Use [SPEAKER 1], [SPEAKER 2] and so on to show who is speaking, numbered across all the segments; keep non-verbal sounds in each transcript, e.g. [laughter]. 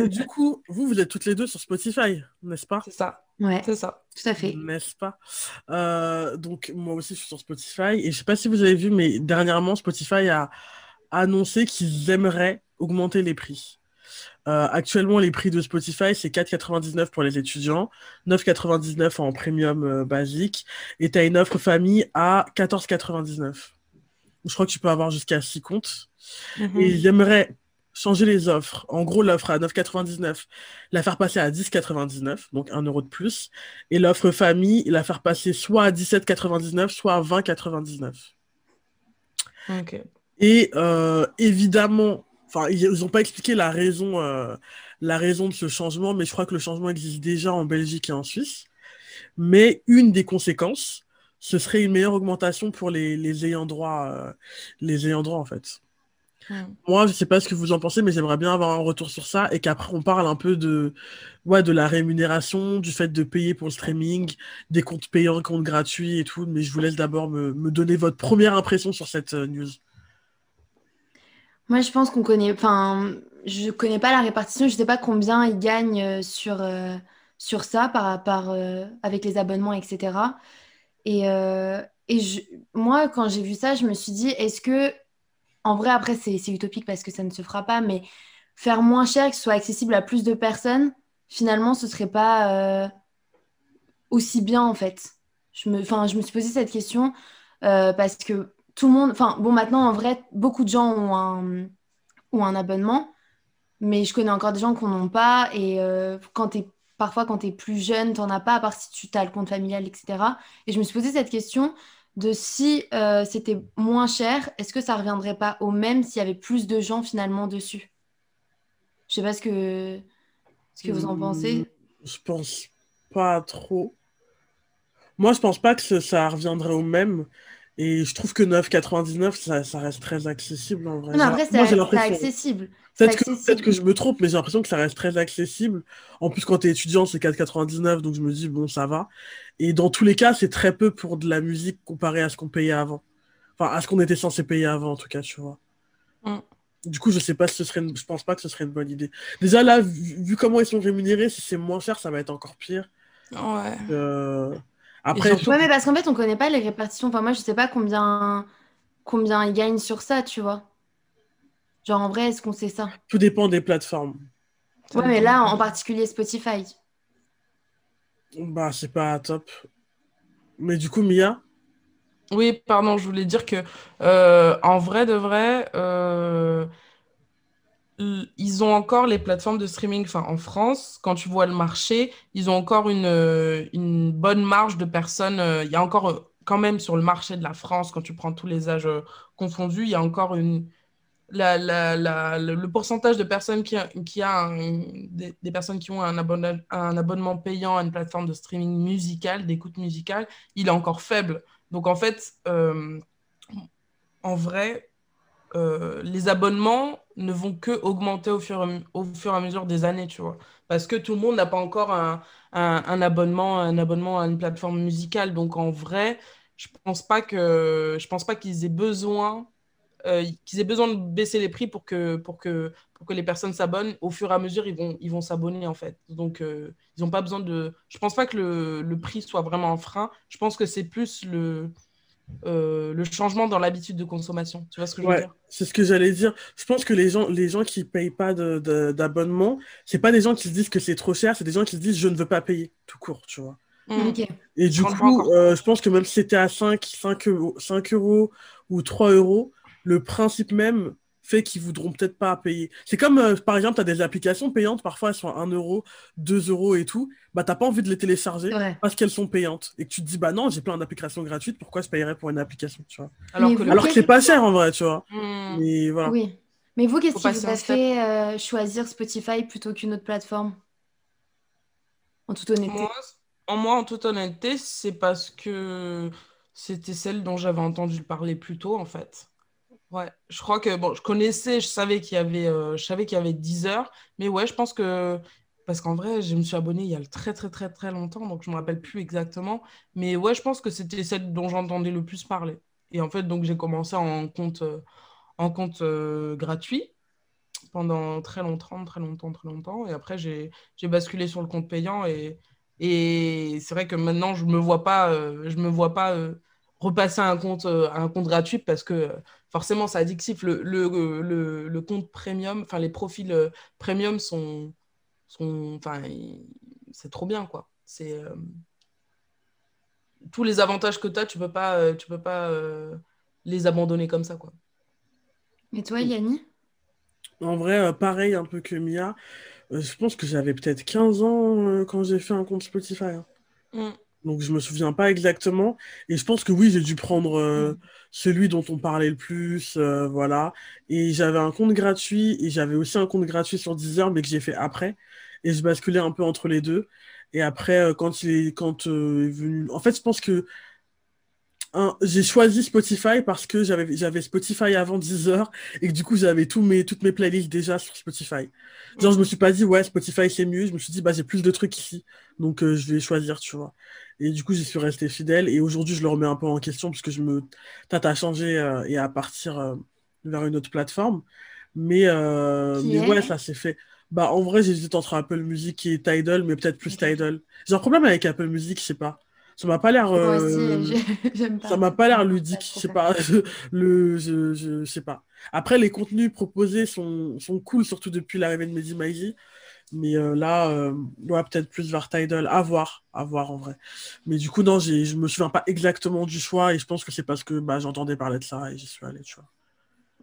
[SPEAKER 1] Ouais, du coup, vous, vous êtes toutes les deux sur Spotify, n'est-ce pas?
[SPEAKER 2] C'est ça.
[SPEAKER 3] Ouais,
[SPEAKER 2] C'est ça.
[SPEAKER 3] tout à fait.
[SPEAKER 1] N'est-ce pas? Euh, Donc, moi aussi, je suis sur Spotify. Et je sais pas si vous avez vu, mais dernièrement, Spotify a annoncé qu'ils aimeraient augmenter les prix. Euh, actuellement, les prix de Spotify, c'est 4,99 pour les étudiants, 9,99 en premium euh, basique, et tu as une offre famille à 14,99. Je crois que tu peux avoir jusqu'à 6 comptes.
[SPEAKER 2] Mhm.
[SPEAKER 1] Et ils aimeraient changer les offres. En gros, l'offre à 9,99, la faire passer à 10,99, donc 1 euro de plus. Et l'offre famille, la faire passer soit à 17,99, soit à 20,99.
[SPEAKER 2] Ok.
[SPEAKER 1] Et euh, évidemment, enfin, ils n'ont pas expliqué la raison, euh, la raison de ce changement, mais je crois que le changement existe déjà en Belgique et en Suisse. Mais une des conséquences, ce serait une meilleure augmentation pour les, les ayants droit, euh, les ayants droit en fait.
[SPEAKER 2] Mhm.
[SPEAKER 1] Moi, je sais pas ce que vous en pensez, mais j'aimerais bien avoir un retour sur ça et qu'après on parle un peu de, ouais, de la rémunération, du fait de payer pour le streaming, des comptes payants, comptes gratuits et tout. Mais je vous laisse d'abord me, me donner votre première impression sur cette euh, news.
[SPEAKER 3] Moi, je pense qu'on connaît. Enfin, je connais pas la répartition. Je sais pas combien ils gagnent euh, sur, euh, sur ça par, par, euh, avec les abonnements, etc. Et, et je- moi, quand j'ai vu ça, je me suis dit, est-ce que, en vrai, après, c'est utopique parce que ça ne se fera pas, mais faire moins cher, que ce soit accessible à plus de personnes, finalement, ce serait pas euh, aussi bien, en fait. Je me, je me suis posé cette question euh, parce que tout le monde, enfin, bon, maintenant, en vrai, beaucoup de gens ont un, abonnement, mais je connais encore des gens qui n'en ont pas. Et euh, quand t'es, parfois, quand tu es plus jeune, tu n'en as pas, à part si tu as le compte familial, etc. Et je me suis posé cette question de si euh, c'était moins cher, est-ce que ça reviendrait pas au même s'il y avait plus de gens finalement dessus? Je sais pas ce que, ce que vous en
[SPEAKER 1] Hmm,
[SPEAKER 3] pensez.
[SPEAKER 1] Je pense pas trop. Moi, je pense pas que ça reviendrait au même. Et je trouve que 9,99, ça, ça reste très accessible en vrai.
[SPEAKER 3] Non, après, c'est accessible.
[SPEAKER 1] Peut-être que, je me trompe, mais j'ai l'impression que ça reste très accessible. En plus, quand tu es étudiant, c'est 4,99, donc je me dis, bon, ça va. Et dans tous les cas, c'est très peu pour de la musique comparé à ce qu'on payait avant. Enfin, à ce qu'on était censé payer avant, en tout cas, tu vois.
[SPEAKER 2] Mm.
[SPEAKER 1] Du coup, je sais pas si ce serait une- je pense pas que ce serait une bonne idée. Déjà, là, vu, vu comment ils sont rémunérés, si c'est moins cher, ça va être encore pire.
[SPEAKER 2] Ouais.
[SPEAKER 1] Euh, Après,
[SPEAKER 2] surtout-
[SPEAKER 3] Ouais, mais parce qu'en fait, on connaît pas les répartitions. Enfin, moi, je sais pas combien, combien ils gagnent sur ça, tu vois. Genre, en vrai, est-ce qu'on sait ça?
[SPEAKER 1] tout dépend des plateformes.
[SPEAKER 3] Ouais, mais là, en particulier Spotify.
[SPEAKER 1] Bah, c'est pas top. Mais du coup, Mia,
[SPEAKER 2] Oui, pardon, je voulais dire que euh, en vrai de vrai, euh, ils ont encore les plateformes de streaming. Enfin, en France, quand tu vois le marché, ils ont encore une, euh, bonne marge de personnes. euh, Il y a encore euh, quand même sur le marché de la France, quand tu prends tous les âges confondus, il y a encore le, pourcentage de personnes qui des, personnes qui ont un abonnement, payant à une plateforme de streaming musical, d'écoute musicale, il est encore faible. Donc en fait, en vrai, euh, les abonnements ne vont que augmenter au fur, et, à mesure des années, tu vois. Parce que tout le monde n'a pas encore un abonnement, un abonnement à une plateforme musicale. Donc en vrai, je pense pas que, je pense pas qu'ils aient besoin, euh, qu'ils aient besoin de baisser les prix pour que, pour que, pour que les personnes s'abonnent. Au fur et à mesure, ils vont, ils vont s'abonner en fait. Donc euh, ils n'ont pas besoin de. Je pense pas que le, le prix soit vraiment un frein. Je pense que c'est plus le, euh, le changement dans l'habitude de consommation. Tu vois ce que je veux
[SPEAKER 1] ouais,
[SPEAKER 2] dire?
[SPEAKER 1] c'est ce que j'allais dire. Je pense que les gens, les gens qui payent pas d'abonnement, c'est pas des gens qui se disent que c'est trop cher, c'est des gens qui se disent je ne veux pas payer, tout court, tu vois.
[SPEAKER 2] Mm.
[SPEAKER 3] Ok.
[SPEAKER 1] Et du coup, euh, je pense que même si c'était à 5, 5 euros, 5 euros ou 3 euros, le principe même fait qu'ils voudront peut-être pas payer. C'est comme, euh, par exemple, tu as des applications payantes, parfois elles sont à 1 euro, 2 euros et tout, bah t'as pas envie de les télécharger parce qu'elles sont payantes. Et que tu te dis, bah non, j'ai plein d'applications gratuites, pourquoi je payerais pour une application, tu vois?
[SPEAKER 2] Alors
[SPEAKER 3] Mais
[SPEAKER 2] que le
[SPEAKER 1] c'est pas cher en vrai, tu vois.
[SPEAKER 2] Mm.
[SPEAKER 1] Mais voilà.
[SPEAKER 3] Oui. Mais vous, qu'est-ce qui vous a fait euh, choisir Spotify plutôt qu'une autre plateforme? En toute honnêteté.
[SPEAKER 2] Moi, en moi, en toute honnêteté, c'est parce que c'était celle dont j'avais entendu parler plus tôt, en fait. Ouais, je crois que bon, je connaissais, je savais qu'il y avait, euh, je savais qu'il y avait 10 heures, mais ouais, je pense que parce qu'en vrai, je me suis abonnée il y a très très très très longtemps, donc je me rappelle plus exactement, mais ouais, je pense que c'était celle dont j'entendais le plus parler. Et en fait, donc j'ai commencé en compte, euh, en compte euh, gratuit. pendant très longtemps, très longtemps, très longtemps. Et après, j'ai basculé sur le compte payant. Et, et c'est vrai que maintenant, je me vois pas, je me vois pas repasser un compte, un compte gratuit parce que forcément, c'est addictif. Le, le, le, le, compte premium, enfin, les profils premium sont. sont enfin, c'est trop bien, quoi. C'est tous les avantages que tu as, tu peux pas, euh, tu peux pas euh, les abandonner comme ça, quoi.
[SPEAKER 3] Et toi, Yanni?
[SPEAKER 1] En vrai, euh, pareil, un peu que Mia. je pense que j'avais peut-être 15 ans quand j'ai fait un compte Spotify. Hein. Mm. Donc je me souviens pas exactement. Et je pense que oui, j'ai dû prendre mm. celui dont on parlait le plus, voilà. Et j'avais un compte gratuit et j'avais aussi un compte gratuit sur Deezer, mais que j'ai fait après. Et je basculais un peu entre les deux. Et après, euh, quand il est, quand, euh, est venu. En fait, je pense que j'ai choisi Spotify parce que j'avais, j'avais Spotify avant 10 heures et que du coup, j'avais tous mes, toutes mes playlists déjà sur Spotify. Genre, je me suis pas dit, ouais, Spotify c'est mieux. Je me suis dit, bah, j'ai plus de trucs ici. Donc, euh, je vais choisir, tu vois. Et du coup, j'y suis resté fidèle. Et aujourd'hui, je le remets un peu en question parce que je me tâte à changer et à partir vers une autre plateforme. Mais, mais ouais, ça s'est fait. Bah, en vrai, j'hésite entre Apple Music et Tidal, mais peut-être plus Tidal. J'ai un problème avec Apple Music, je sais pas. Ça m'a pas l'air. Euh, ça m'a pas l'air ludique, je sais pas. [laughs] Le, je, je, sais pas. Après, les contenus proposés sont, sont cool, surtout depuis l'arrivée de Mehdi Maizi. Mais euh, là, euh, ouais, peut-être plus vers Tidal. À voir, à voir en vrai. Mais du coup, non, je me souviens pas exactement du choix et je pense que c'est parce que bah, j'entendais parler de ça et j'y suis allé, tu vois.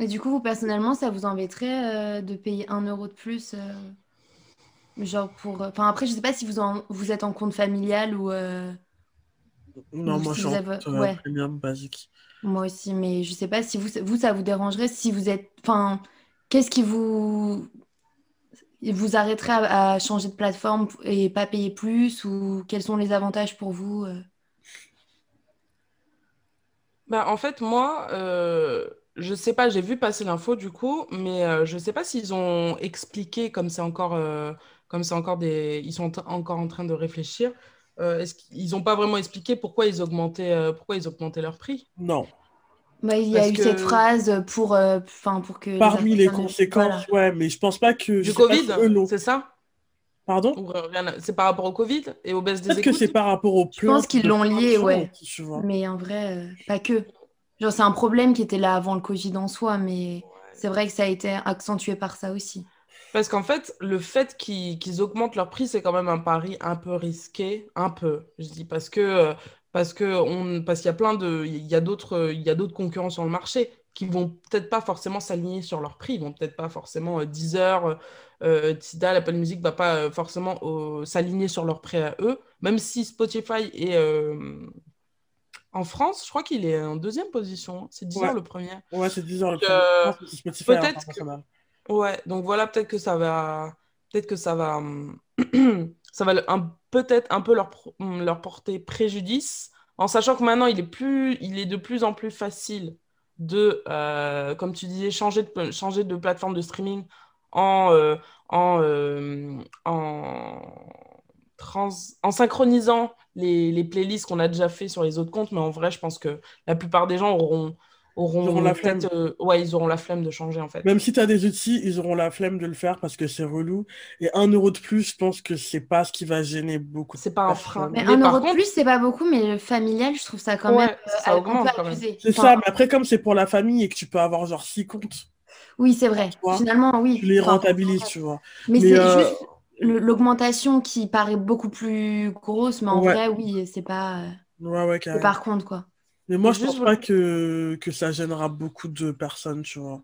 [SPEAKER 3] Et du coup, vous, personnellement, ça vous embêterait euh, de payer un euro de plus Genre pour. Enfin, après, je sais pas si vous, vous êtes en compte familial ou. Euh,
[SPEAKER 1] non, moi, je suis en ouais. premium basique.
[SPEAKER 3] Moi aussi, mais je sais pas si vous, vous, ça vous dérangerait si vous êtes. Enfin, qu'est-ce qui vous. Vous arrêterait à, changer de plateforme et pas payer plus Ou quels sont les avantages pour vous
[SPEAKER 2] bah, En fait, moi je sais pas, j'ai vu passer l'info du coup, mais euh, je sais pas s'ils ont expliqué comme c'est encore, euh, comme c'est encore des, ils sont encore en train de réfléchir. Euh, est-ce qu'ils n'ont pas vraiment expliqué pourquoi ils augmentaient, pourquoi ils augmentaient leur prix?
[SPEAKER 1] Non.
[SPEAKER 3] Bah, il y a eu cette phrase pour, enfin pour que
[SPEAKER 1] Parmi les conséquences, ouais, mais je pense pas que.
[SPEAKER 2] Du Covid, c'est ça?
[SPEAKER 1] Pardon?
[SPEAKER 2] C'est par rapport au Covid et aux baisses des
[SPEAKER 1] Peut-être que c'est par rapport au
[SPEAKER 3] Je pense qu'ils l'ont lié, ouais. Mais en vrai, pas que. Genre, c'est un problème qui était là avant le Covid en soi, mais c'est vrai que ça a été accentué par ça aussi.
[SPEAKER 2] Parce qu'en fait, le fait qu'ils augmentent leur prix, c'est quand même un pari un peu risqué, un peu, je dis, parce que parce que on parce qu'il y a plein de il y a d'autres il y a d'autres concurrents sur le marché qui vont peut-être pas forcément s'aligner sur leur prix, ils vont peut-être pas forcément euh, Deezer, euh, Tidal, Apple Music va pas euh, forcément euh, s'aligner sur leur prix à eux, même si Spotify est en France, je crois qu'il est en deuxième position. C'est 10 le premier.
[SPEAKER 1] Ouais, c'est 10 le premier. Euh,
[SPEAKER 2] peut-être que... Ouais, donc voilà, peut-être que ça va. Peut-être que ça va. [clears throat] ça va un... peut-être un peu leur... leur porter préjudice. En sachant que maintenant, il est, plus... il est de plus en plus facile de, euh, comme tu disais, changer de, changer de plateforme de streaming en, euh, en, en en synchronisant les, les playlists qu'on a déjà fait sur les autres comptes, mais en vrai, je pense que la plupart des gens auront, auront, la flemme. Euh, ouais, ils auront la flemme de changer en fait.
[SPEAKER 1] Même si tu as des outils, ils auront la flemme de le faire parce que c'est relou. Et un euro de plus, je pense que c'est pas ce qui va gêner beaucoup.
[SPEAKER 2] C'est pas un frein.
[SPEAKER 3] Mais, un euro de plus, c'est pas beaucoup, mais le familial, je trouve ça quand même.
[SPEAKER 2] ça euh, augmente quand même.
[SPEAKER 1] C'est ça, mais après, comme c'est pour la famille et que tu peux avoir genre six comptes.
[SPEAKER 3] Oui, c'est vrai. Finalement, oui.
[SPEAKER 1] Tu les rentabilises, tu vois.
[SPEAKER 3] Mais, c'est euh, juste l'augmentation qui paraît beaucoup plus grosse, mais en vrai, oui, c'est pas.
[SPEAKER 1] Ouais, ouais,
[SPEAKER 3] par contre, quoi.
[SPEAKER 1] Mais moi, je pense pas que, que ça gênera beaucoup de personnes, tu vois.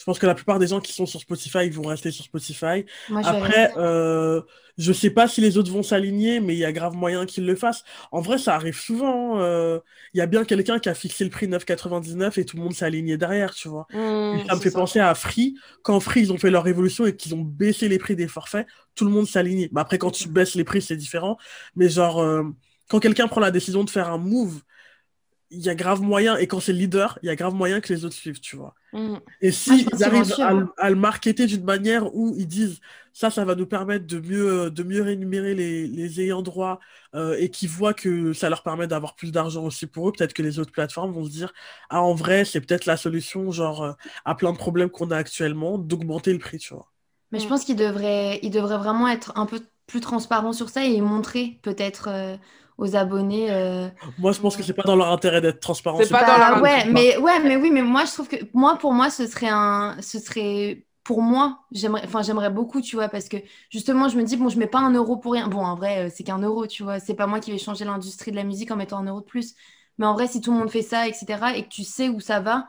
[SPEAKER 1] Je pense que la plupart des gens qui sont sur Spotify ils vont rester sur Spotify. Après, euh, je sais pas si les autres vont s'aligner, mais il y a grave moyen qu'ils le fassent. En vrai, ça arrive souvent. Hein, euh, il y a bien quelqu'un qui a fixé le prix 9,99 et tout le monde s'est aligné derrière, tu vois. Mmh, ça me fait penser à Free. Quand Free, ils ont fait leur révolution et qu'ils ont baissé les prix des forfaits, tout le monde s'est aligné. Bah, après, quand tu baisses les prix, c'est différent. Mais genre, euh, quand quelqu'un prend la décision de faire un move il y a grave moyen, et quand c'est le leader, il y a grave moyen que les autres suivent, tu vois.
[SPEAKER 2] Mm.
[SPEAKER 1] Et si
[SPEAKER 3] Moi, je pense
[SPEAKER 1] ils arrivent
[SPEAKER 3] qu'ils
[SPEAKER 1] à, le- à le marketer d'une manière où ils disent ça, ça va nous permettre de mieux, de mieux rémunérer les, les ayants droit euh, et qu'ils voient que ça leur permet d'avoir plus d'argent aussi pour eux, peut-être que les autres plateformes vont se dire ah, en vrai, c'est peut-être la solution, genre, euh, à plein de problèmes qu'on a actuellement, d'augmenter le prix, tu vois.
[SPEAKER 3] Mais je pense qu'il devrait, il devrait vraiment être un peu plus transparent sur ça et montrer peut-être euh, aux abonnés. euh,
[SPEAKER 1] Moi, je pense que c'est pas dans leur intérêt d'être transparent.
[SPEAKER 2] C'est pas dans
[SPEAKER 3] Bah
[SPEAKER 2] leur
[SPEAKER 3] ouais, mais ouais, mais oui, mais moi je trouve que moi pour moi ce serait un, ce serait pour moi j'aimerais, enfin j'aimerais beaucoup, tu vois, parce que justement je me dis bon je mets pas un euro pour rien. Bon en vrai euh, c'est qu'un euro, tu vois, c'est pas moi qui vais changer l'industrie de la musique en mettant un euro de plus. Mais en vrai si tout le monde fait ça, etc. et que tu sais où ça va,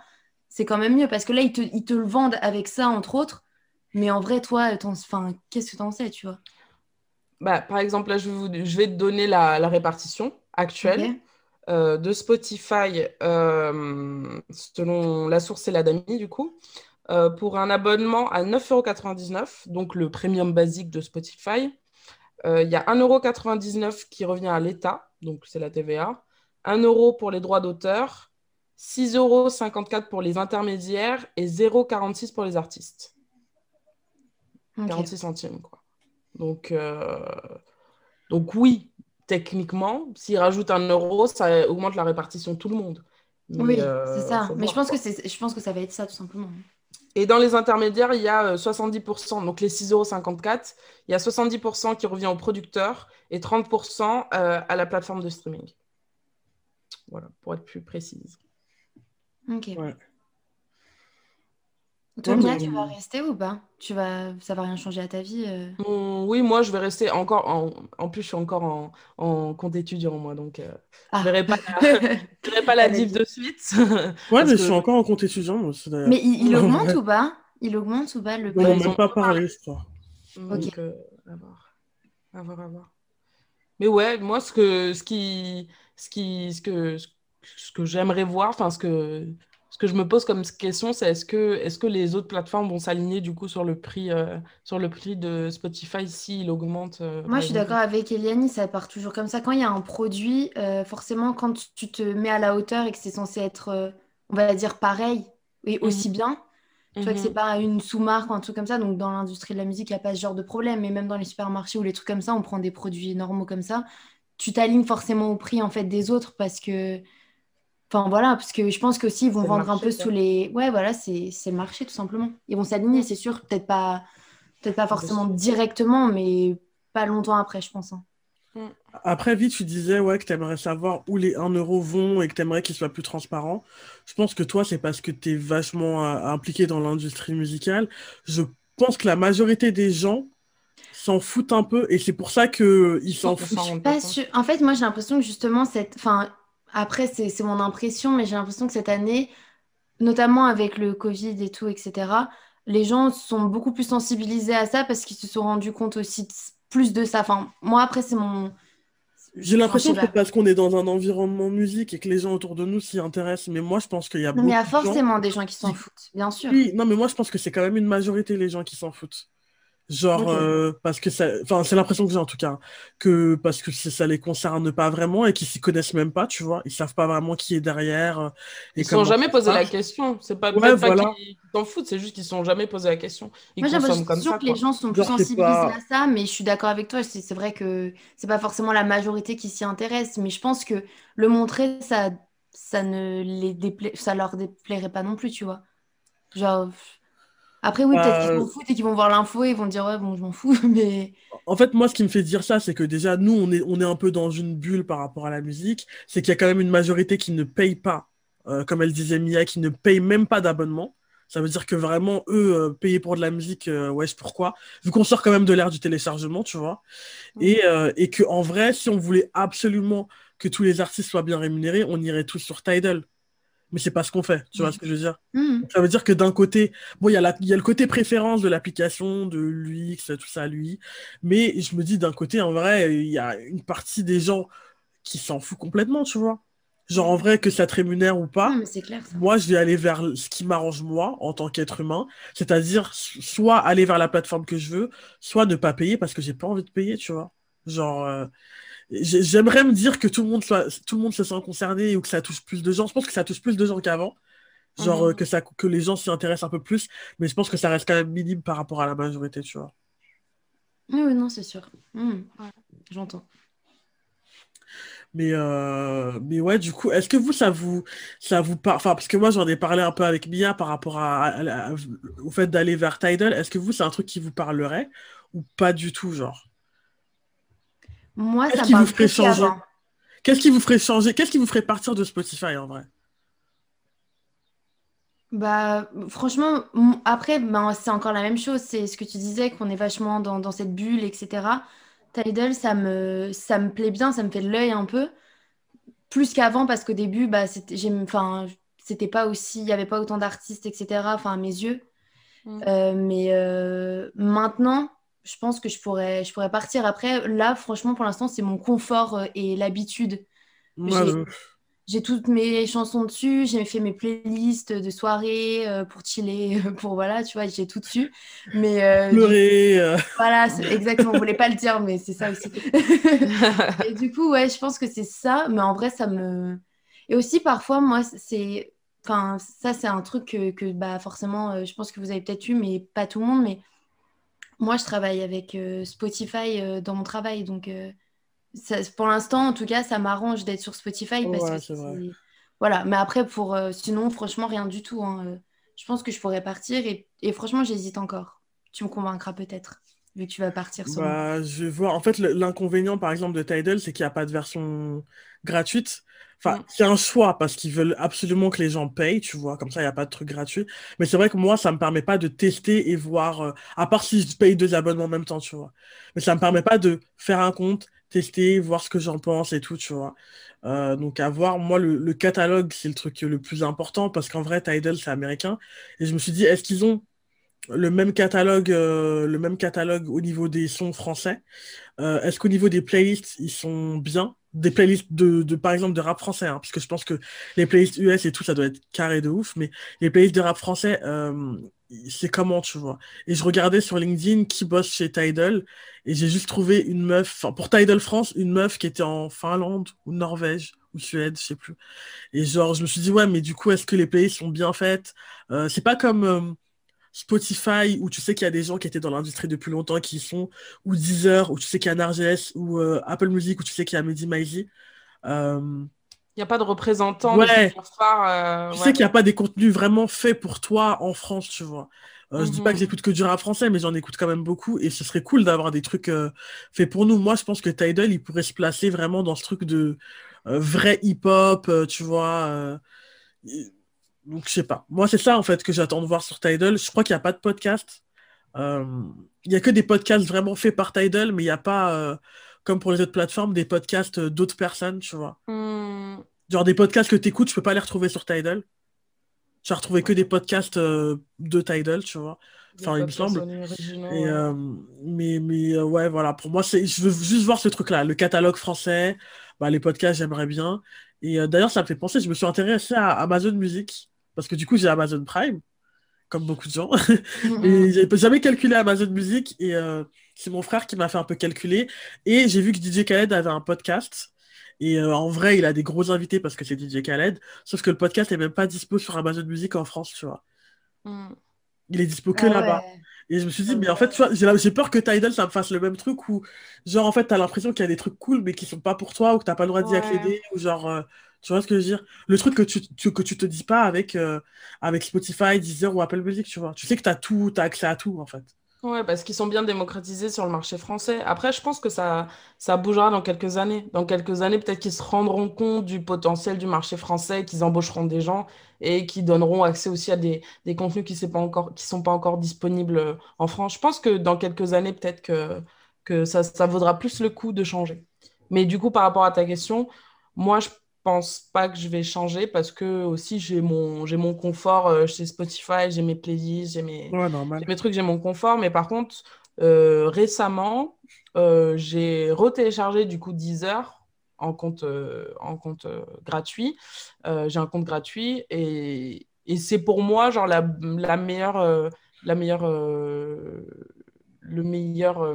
[SPEAKER 3] c'est quand même mieux parce que là ils te, ils te le vendent avec ça entre autres. Mais en vrai toi, enfin qu'est-ce que t'en sais, tu vois?
[SPEAKER 2] Bah, par exemple, là, je vais, vous- je vais te donner la, la répartition actuelle euh, de Spotify euh, selon la source et la DAMI, du coup. Euh, pour un abonnement à 9,99€, donc le premium basique de Spotify, il y a 1,99€ qui revient à l'État, donc c'est la TVA, 1 euro pour les droits d'auteur, 6,54€ pour les intermédiaires et 0,46€ pour les artistes.
[SPEAKER 3] Ok.
[SPEAKER 2] 46 centimes, quoi. Donc, euh, donc oui, techniquement, s'ils rajoutent un euro, ça augmente la répartition de tout le monde. Mais,
[SPEAKER 3] Oui,
[SPEAKER 2] euh,
[SPEAKER 3] c'est ça. Mais je pense que c'est, je pense que ça va être ça tout simplement.
[SPEAKER 2] Et dans les intermédiaires, il y a euh, 70%, donc les 6,54€, il y a 70% qui revient au producteur et 30% euh, à la plateforme de streaming. Voilà, pour être plus précise.
[SPEAKER 3] Ok.
[SPEAKER 1] Ouais.
[SPEAKER 3] Toi, Mia, tu vas rester ou pas? Tu vas, ça va rien changer à ta vie euh?
[SPEAKER 2] Oui, moi, je vais rester encore. En, en plus, je suis encore en, en compte étudiant, moi, donc euh,
[SPEAKER 3] Ah.
[SPEAKER 2] je verrai pas la, [laughs] je verrai pas la div de suite.
[SPEAKER 1] Ouais, [laughs] mais
[SPEAKER 2] que-
[SPEAKER 1] je suis encore en compte étudiant, moi.
[SPEAKER 3] Mais il, il
[SPEAKER 1] En [laughs]
[SPEAKER 3] augmente ou pas? Il augmente ou pas le
[SPEAKER 1] On n'en pas parlé, je crois.
[SPEAKER 2] Donc,
[SPEAKER 3] Ok.
[SPEAKER 2] euh, à voir. À voir, à voir. Mais ouais, moi, ce que, ce qui, ce qui, ce que, ce que j'aimerais voir, enfin, ce que, ce que je me pose comme question, c'est est-ce que, est-ce que les autres plateformes vont s'aligner du coup sur le prix, euh, sur le prix de Spotify s'il augmente euh,
[SPEAKER 3] Moi, je suis d'accord avec Eliane, ça part toujours comme ça. Quand il y a un produit, euh, forcément, quand tu te mets à la hauteur et que c'est censé être, on va dire, pareil et
[SPEAKER 2] Mhm.
[SPEAKER 3] aussi bien, tu vois que c'est
[SPEAKER 2] Mhm.
[SPEAKER 3] pas une sous-marque ou un truc comme ça. Donc, dans l'industrie de la musique, il n'y a pas ce genre de problème. Mais même dans les supermarchés ou les trucs comme ça, on prend des produits normaux comme ça. Tu t'alignes forcément au prix en fait des autres parce que, enfin voilà, parce que je pense qu'aussi ils vont vendre un peu sous les, ouais voilà, c'est c'est le marché tout simplement. Ils vont s'aligner, c'est sûr, peut-être pas, peut-être pas forcément directement, mais pas longtemps après, je pense. hein.
[SPEAKER 1] Après, vite, tu disais ouais, que tu aimerais savoir où les 1 euro vont et que tu aimerais qu'ils soient plus transparents. Je pense que toi, c'est parce que tu es vachement euh, impliqué dans l'industrie musicale. Je pense que la majorité des gens s'en foutent un peu et c'est pour ça qu'ils s'en foutent.
[SPEAKER 2] s'en rend
[SPEAKER 3] Pas. En fait, moi, j'ai l'impression que justement, cette... enfin, après, c'est mon impression, mais j'ai l'impression que cette année, notamment avec le Covid et tout, etc., les gens sont beaucoup plus sensibilisés à ça parce qu'ils se sont rendus compte aussi plus de ça. Enfin, moi, après, c'est mon...
[SPEAKER 1] J'ai l'impression que parce qu'on est dans un environnement musique et que les gens autour de nous s'y intéressent. Mais moi, je pense qu'il y a
[SPEAKER 3] Non, mais il y a
[SPEAKER 1] beaucoup de gens
[SPEAKER 3] forcément des gens qui s'en foutent, bien sûr.
[SPEAKER 1] Oui, non, mais moi, je pense que c'est quand même une majorité les gens qui s'en foutent. Genre, euh, parce que ça. Enfin, c'est l'impression que j'ai en tout cas. Que parce que ça les concerne pas vraiment et qu'ils s'y connaissent même pas, tu vois. Ils savent pas vraiment qui est derrière. euh, et
[SPEAKER 2] Ils se sont jamais posé la question. C'est pas
[SPEAKER 1] Ouais, voilà.
[SPEAKER 2] pas qu'ils s'en foutent, c'est juste qu'ils se sont jamais posé la question. Ils
[SPEAKER 3] Moi, j'ai l'impression que les gens sont plus sensibilisés
[SPEAKER 1] pas-
[SPEAKER 3] à ça, mais je suis d'accord avec toi. C'est c'est vrai que c'est pas forcément la majorité qui s'y intéresse, mais je pense que le montrer, ça, ça ne les dépla... ça leur déplairait pas non plus, tu vois. Genre, après, oui, peut-être qu'ils
[SPEAKER 1] Euh,
[SPEAKER 3] s'en foutent et qu'ils vont voir l'info et ils vont dire, ouais, bon, je m'en fous, [laughs] mais
[SPEAKER 1] En fait, moi, ce qui me fait dire ça, c'est que déjà, nous, on est, on est un peu dans une bulle par rapport à la musique. C'est qu'il y a quand même une majorité qui ne paye pas, euh, comme elle disait Mia, qui ne paye même pas d'abonnement. Ça veut dire que vraiment, eux, euh, payer pour de la musique, euh, wesh, pourquoi? Vu qu'on sort quand même de l'ère du téléchargement, tu vois. Et, et que en vrai, si on voulait absolument que tous les artistes soient bien rémunérés, on irait tous sur Tidal. Mais c'est pas ce qu'on fait, tu vois ce que je veux dire?
[SPEAKER 3] Hmm.
[SPEAKER 1] Ça veut dire que d'un côté, bon, il y a la- y a le côté préférence de l'application, de l'UX, tout ça, lui. Mais je me dis, d'un côté, en vrai, il y a une partie des gens qui s'en fout complètement, tu vois? Genre, en vrai, que ça te rémunère ou pas,
[SPEAKER 3] Non, mais c'est clair, ça.
[SPEAKER 1] moi, je vais aller vers ce qui m'arrange moi, en tant qu'être humain. C'est-à-dire, soit aller vers la plateforme que je veux, soit ne pas payer parce que j'ai pas envie de payer, tu vois? Genre, euh, j'aimerais me dire que tout le monde soit, tout le monde se sent concerné ou que ça touche plus de gens. Je pense que ça touche plus de gens qu'avant. Genre mhm. que, ça, que les gens s'y intéressent un peu plus. Mais je pense que ça reste quand même minime par rapport à la majorité, tu vois.
[SPEAKER 3] Oui, non, c'est sûr. Hmm. J'entends.
[SPEAKER 1] Mais, euh, mais ouais, du coup, est-ce que vous, ça vous, ça vous parle, enfin, parce que moi, j'en ai parlé un peu avec Mia par rapport à, au fait d'aller vers Tidal. Est-ce que vous, c'est un truc qui vous parlerait ou pas du tout, genre?
[SPEAKER 3] Moi, ça me
[SPEAKER 1] ferait changer Qu'est-ce qui vous ferait changer Qu'est-ce qui vous ferait partir de Spotify en vrai?
[SPEAKER 3] Bah, franchement, après, ben, c'est encore la même chose. C'est ce que tu disais, qu'on est vachement dans, dans cette bulle, etc. Tidal, ça me, ça me plaît bien, ça me fait de l'œil un peu. Plus qu'avant, parce qu'au début, bah, c'était, enfin, c'était pas aussi, il n'y avait pas autant d'artistes, etc. Enfin, à mes yeux. Mm. Euh, mais euh, maintenant, je pense que je pourrais, je pourrais partir. Après, là, franchement, pour l'instant, c'est mon confort euh, et l'habitude j'ai toutes mes chansons dessus, j'ai fait mes playlists de soirée euh, pour chiller, [laughs] pour voilà, tu vois, j'ai tout dessus. Mais
[SPEAKER 1] euh, [laughs] pleurer.
[SPEAKER 3] Euh. [laughs] Voilà, exactement. On voulait pas le dire, mais c'est ça aussi. et du coup, ouais, je pense que c'est ça. Mais en vrai, ça me. Et aussi parfois, moi, c'est, enfin, ça, c'est un truc que, que, bah, forcément, je pense que vous avez peut-être eu, mais pas tout le monde. Mais moi, je travaille avec Spotify dans mon travail, donc pour l'instant, en tout cas, ça m'arrange d'être sur Spotify parce que voilà. Mais après, pour euh, sinon, franchement, rien du tout. Hein. Euh, je pense que je pourrais partir et, et franchement, j'hésite encore. Tu me convaincras peut-être vu que tu vas partir.
[SPEAKER 1] Bah, je vois. En fait, l'inconvénient, par exemple, de Tidal, c'est qu'il n'y a pas de version gratuite. Enfin, mm. c'est un choix parce qu'ils veulent absolument que les gens payent, tu vois. Comme ça, il n'y a pas de truc gratuit. Mais c'est vrai que moi, ça ne me permet pas de tester et voir, euh, à part si je paye deux abonnements en même temps, tu vois. Mais ça ne me permet pas de faire un compte, tester, voir ce que j'en pense et tout, tu vois. Euh, donc à voir, moi le, catalogue c'est le truc le plus important parce qu'en vrai Tidal c'est américain et je me suis dit est-ce qu'ils ont le même catalogue euh, le même catalogue au niveau des sons français euh, est-ce qu'au niveau des playlists ils sont bien? Des playlists de, par exemple de rap français hein, parce que je pense que les playlists US et tout ça doit être carré de ouf mais les playlists de rap français c'est comment, tu vois? Et je regardais sur LinkedIn qui bosse chez Tidal, et j'ai juste trouvé une meuf, pour Tidal France, une meuf qui était en Finlande, ou Norvège, ou Suède, je sais plus. Et genre, je me suis dit, ouais, mais du coup, est-ce que les pays sont bien faites? Euh, C'est pas comme euh, Spotify, où tu sais qu'il y a des gens qui étaient dans l'industrie depuis longtemps qui y sont, ou Deezer, où tu sais qu'il y a Narges, ou euh, Apple Music, où tu sais qu'il y a Mehdi Maizi.
[SPEAKER 2] Il n'y a pas de représentant
[SPEAKER 1] ouais. de phare. je sais qu'il n'y a pas des contenus vraiment faits pour toi en France, tu vois. Euh, Je dis pas que mhm. j'écoute que du rap français, mais j'en écoute quand même beaucoup. Et ce serait cool d'avoir des trucs euh, faits pour nous. Moi, je pense que Tidal, il pourrait se placer vraiment dans ce truc de euh, vrai hip-hop, euh, tu vois. Donc, je sais pas. Moi, c'est ça, en fait, que j'attends de voir sur Tidal. Je crois qu'il n'y a pas de podcast. Il n'y a que des podcasts vraiment faits par Tidal, mais il n'y a pas, comme pour les autres plateformes, des podcasts d'autres personnes, tu vois. Hmm. Genre des podcasts que tu écoutes, je peux pas les retrouver sur Tidal. J'ai retrouvé que des podcasts euh, de Tidal, tu vois. Enfin, il me semble. Et, euh, mais mais euh, ouais, voilà. Pour moi, je veux juste voir ce truc-là. Le catalogue français, bah, les podcasts, j'aimerais bien. Et d'ailleurs, ça me fait penser, je me suis intéressé à Amazon Music. Parce que du coup, j'ai Amazon Prime, comme beaucoup de gens. [laughs] et j'ai jamais calculé Amazon Music. Et c'est mon frère qui m'a fait un peu calculer. Et j'ai vu que DJ Khaled avait un podcast. Et euh, en vrai, il a des gros invités parce que c'est DJ Khaled. Sauf que le podcast n'est même pas dispo sur Amazon Music en France, tu vois. Hmm. Il est dispo que ah là-bas. Et je me suis dit, mais en fait, tu vois, j'ai peur que Tidal, ça me fasse le même truc où, genre, en fait, t'as l'impression qu'il y a des trucs cool, mais qui sont pas pour toi, ou que t'as pas le droit d'y accéder, ou genre, euh, tu vois ce que je veux dire? Le truc que tu, que tu te dis pas avec, euh, avec Spotify, Deezer ou Apple Music, tu vois. Tu sais que t'as tout, t'as accès à tout, en fait.
[SPEAKER 2] Ouais, parce qu'ils sont bien démocratisés sur le marché français. Après, je pense que ça, ça bougera dans quelques années. Dans quelques années, peut-être qu'ils se rendront compte du potentiel du marché français, qu'ils embaucheront des gens et qui donneront accès aussi à des, des contenus qui ne sont pas encore disponibles euh, en France. Je pense que dans quelques années, peut-être que, que ça, ça vaudra plus le coup de changer. Mais du coup, par rapport à ta question, moi, je pense pas que je vais changer parce que aussi j'ai mon, j'ai mon confort euh, chez Spotify, j'ai mes playlists, j'ai mes, mes trucs, j'ai mon confort. Mais par contre, euh, récemment, euh, j'ai retéléchargé du coup Deezer en compte, en compte gratuit. j'ai un compte gratuit et, et c'est pour moi genre la, la meilleure, la meilleure le meilleur,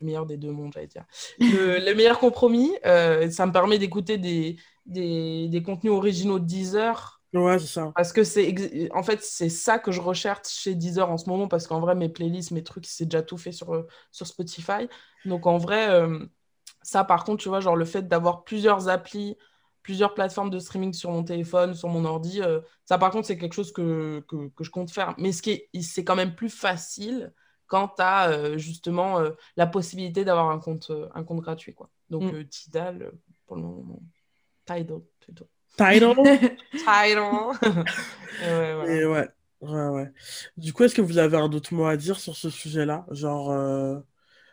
[SPEAKER 2] le meilleur des deux mondes, j'allais dire. Le, meilleur compromis, ça me permet d'écouter des, des, des, contenus originaux de Deezer
[SPEAKER 1] Ouais, c'est ça.
[SPEAKER 2] Parce que c'est en fait c'est ça que je recherche chez Deezer en ce moment parce qu'en vrai mes playlists, mes trucs, c'est déjà tout fait sur, euh, sur Spotify. Donc en vrai euh, ça par contre, tu vois, genre le fait d'avoir plusieurs applis, plusieurs plateformes de streaming sur mon téléphone, sur mon ordi, euh, ça par contre c'est quelque chose que, que, que, je compte faire. Mais ce qui est c'est quand même plus facile quand tu as justement la possibilité d'avoir un compte un compte gratuit quoi. Donc mm. Tidal pour le moment Tidal plutôt.
[SPEAKER 1] Title. [laughs]
[SPEAKER 2] Title. [laughs]
[SPEAKER 1] ouais, ouais. ouais, ouais. Du coup, est-ce que vous avez un autre mot à dire sur ce sujet-là? Genre euh,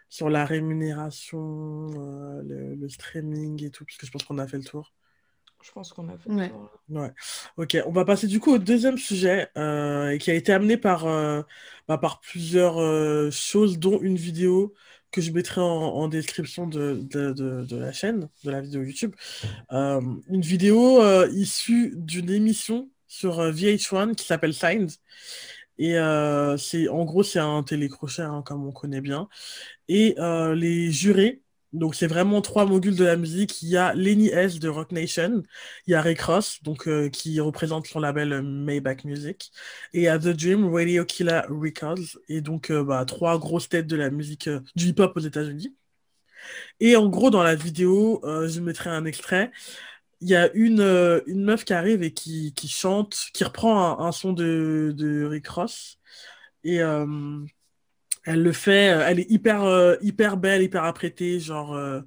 [SPEAKER 1] sur la rémunération, euh, le, streaming et tout, puisque je pense qu'on a fait le tour.
[SPEAKER 2] Je pense qu'on a fait.
[SPEAKER 1] Ouais. Ok, on va passer du coup au deuxième sujet euh, qui a été amené par, bah, par plusieurs choses, dont une vidéo que je mettrai en, description de, de, la chaîne, de la vidéo YouTube. Euh, une vidéo euh, issue d'une émission sur euh, VH1 qui s'appelle Signs. Et c'est en gros, c'est un télécrochet, hein, comme on connaît bien. Et les jurés donc c'est vraiment trois modules de la musique. Il y a Lenny S de Rock Nation, il y a Ray Cross, donc, euh, qui représente son label euh, Maybach Music, et il y a The Dream, Radio Killer Records, et donc euh, bah, trois grosses têtes de la musique du hip-hop aux États-Unis. Et en gros, dans la vidéo, je mettrai un extrait. Il y a une, une meuf qui arrive et qui, chante, qui reprend un, son de, de Rick Ross. Et elle le fait, euh, elle est hyper, euh, hyper belle, hyper apprêtée, genre euh,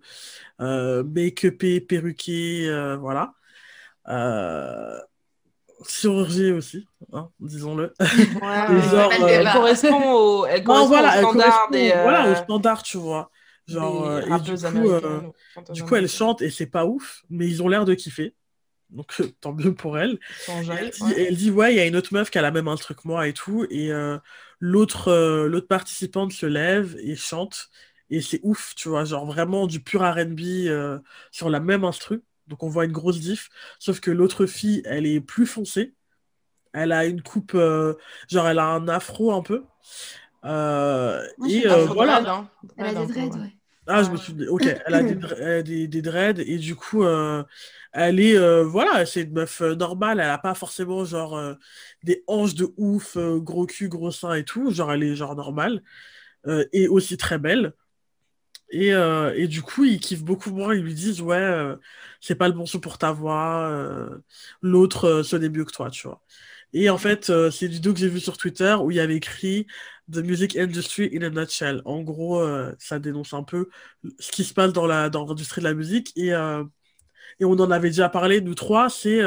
[SPEAKER 1] euh make-upée, perruquée, voilà. chirurgie aussi, hein, disons-le. [laughs]
[SPEAKER 2] elle, correspond au, elle correspond
[SPEAKER 1] voilà,
[SPEAKER 2] au standard
[SPEAKER 1] Voilà, au standard, tu vois. Genre, et du coup, du coup, elle chante et c'est pas ouf, mais ils ont l'air de kiffer. Donc, tant mieux pour elle. Elle dit, elle dit, ouais, il y a une autre meuf qui a la même instru que moi et tout. Et l'autre euh, l'autre participante se lève et chante. Et c'est ouf tu vois genre vraiment du pur R&B euh, sur la même instru. Donc on voit une grosse diff. Sauf que l'autre fille elle est plus foncée. Elle a une coupe euh, genre elle a un afro un peu. Et voilà.
[SPEAKER 3] hein. elle a des dreads ouais.
[SPEAKER 1] Ah, je me suis dit, ok, [clears throat] elle a des, des, dreads. Et du coup, elle est, voilà, c'est une meuf normale, elle a pas forcément genre des hanches de ouf, gros cul, gros sein et tout, genre elle est genre normale et aussi très belle. Et, du coup, ils kiffent beaucoup moins, ils lui disent, ouais, c'est pas le bon son pour ta voix, l'autre se mieux que toi, tu vois. Et en fait, c'est une vidéo que j'ai vue sur Twitter où il y avait écrit The Music Industry in a Nutshell. En gros, ça dénonce un peu ce qui se passe dans l'industrie de la musique. Et on en avait déjà parlé, nous trois, c'est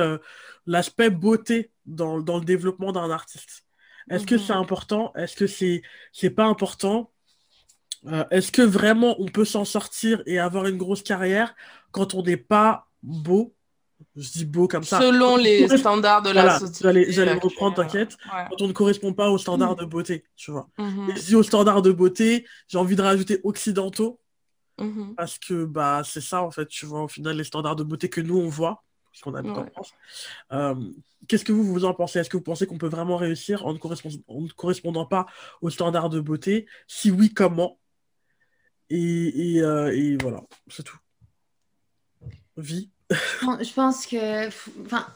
[SPEAKER 1] l'aspect beauté dans, dans, le développement d'un artiste. Est-ce que c'est mhm. important? Est-ce que c'est c'est pas important? Euh, Est-ce que vraiment on peut s'en sortir et avoir une grosse carrière quand on n'est pas beau? Je dis beau comme ça.
[SPEAKER 2] Selon les standards de la société.
[SPEAKER 1] J'allais reprendre, t'inquiète. Quand on ne correspond pas aux standards de beauté, tu vois. Mhm. Et je dis aux standards de beauté, j'ai envie de rajouter occidentaux. Mhm. Parce que bah, c'est ça, en fait, tu vois, au final, les standards de beauté que nous, on voit, puisqu'on habite en France. Euh, qu'est-ce que vous, vous en pensez? Est-ce que vous pensez qu'on peut vraiment réussir en ne, correspondant pas aux standards de beauté? Si oui, comment? Et, et, euh, et, voilà, c'est tout. Vie
[SPEAKER 3] je pense que, enfin,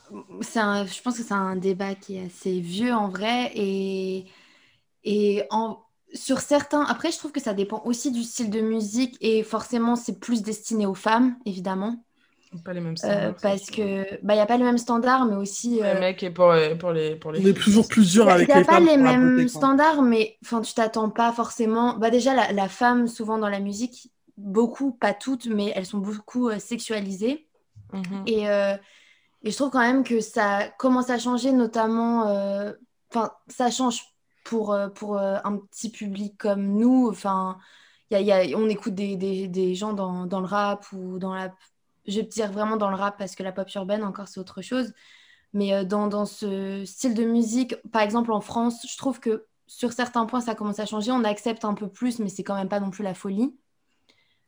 [SPEAKER 3] un, je pense que c'est un débat qui est assez vieux en vrai et, et en, sur certains, après je trouve que ça dépend aussi du style de musique et forcément c'est plus destiné aux femmes évidemment.
[SPEAKER 2] Pas les mêmes
[SPEAKER 3] euh, standards. parce que bah il y a pas les mêmes standards mais aussi.
[SPEAKER 2] Les euh, mecs et pour, pour les pour les.
[SPEAKER 1] On est toujours plusieurs avec
[SPEAKER 3] les femmes.
[SPEAKER 1] Il
[SPEAKER 3] n'y a pas les mêmes standards mais enfin tu t'attends pas forcément. Bah déjà la, la, femme souvent dans la musique beaucoup pas toutes mais elles sont beaucoup euh, sexualisées. Mhm. Et, euh, et, je trouve quand même que ça commence à changer, notamment, euh, enfin, ça change pour, euh, pour un petit public comme nous. Enfin, y y a, on écoute des, des, gens dans, dans, le rap ou dans la. Je vais dire vraiment dans le rap parce que la pop urbaine, encore, c'est autre chose. Mais dans, dans ce style de musique, par exemple en France, je trouve que sur certains points, ça commence à changer. On accepte un peu plus, mais c'est quand même pas non plus la folie.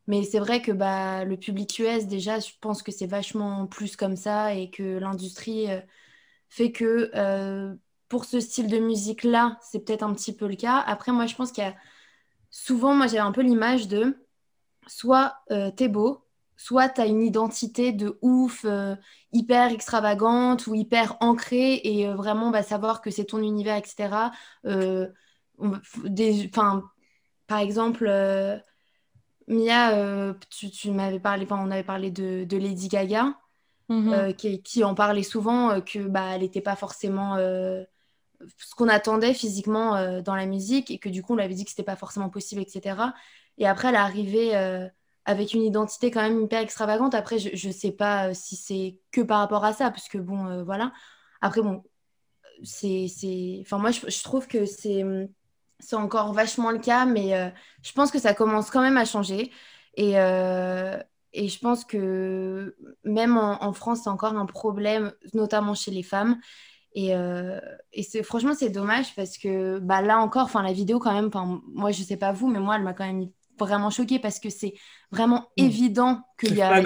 [SPEAKER 3] Mais c'est vrai que bah, le public US, déjà, je pense que c'est vachement plus comme ça et que l'industrie euh, fait que euh, pour ce style de musique-là, c'est peut-être un petit peu le cas. Après, moi, je pense qu'il y a souvent, moi, j'avais un peu l'image de soit euh, t'es beau, soit t'as une identité de ouf, euh, hyper extravagante ou hyper ancrée et euh, vraiment bah, savoir que c'est ton univers, etc. des, par exemple, Mia, tu, m'avais parlé, on avait parlé de, Lady Gaga. Mhm. qui, en parlait souvent que bah elle n'était pas forcément ce qu'on attendait physiquement euh, dans la musique et que du coup on lui avait dit que c'était pas forcément possible, etc. Et après elle est arrivée euh, avec une identité quand même hyper extravagante. Après je, ne sais pas euh, si c'est que par rapport à ça, parce que bon voilà. Après bon, c'est, enfin moi je, trouve que c'est c'est encore vachement le cas, mais je pense que ça commence quand même à changer. Et, et je pense que même en France, c'est encore un problème, notamment chez les femmes. Et, euh, et c'est, franchement, c'est dommage parce que bah, là encore, la vidéo, quand même, moi, je sais pas vous, mais moi, elle m'a quand même vraiment choquée parce que c'est vraiment mmh. évident qu'il y, a,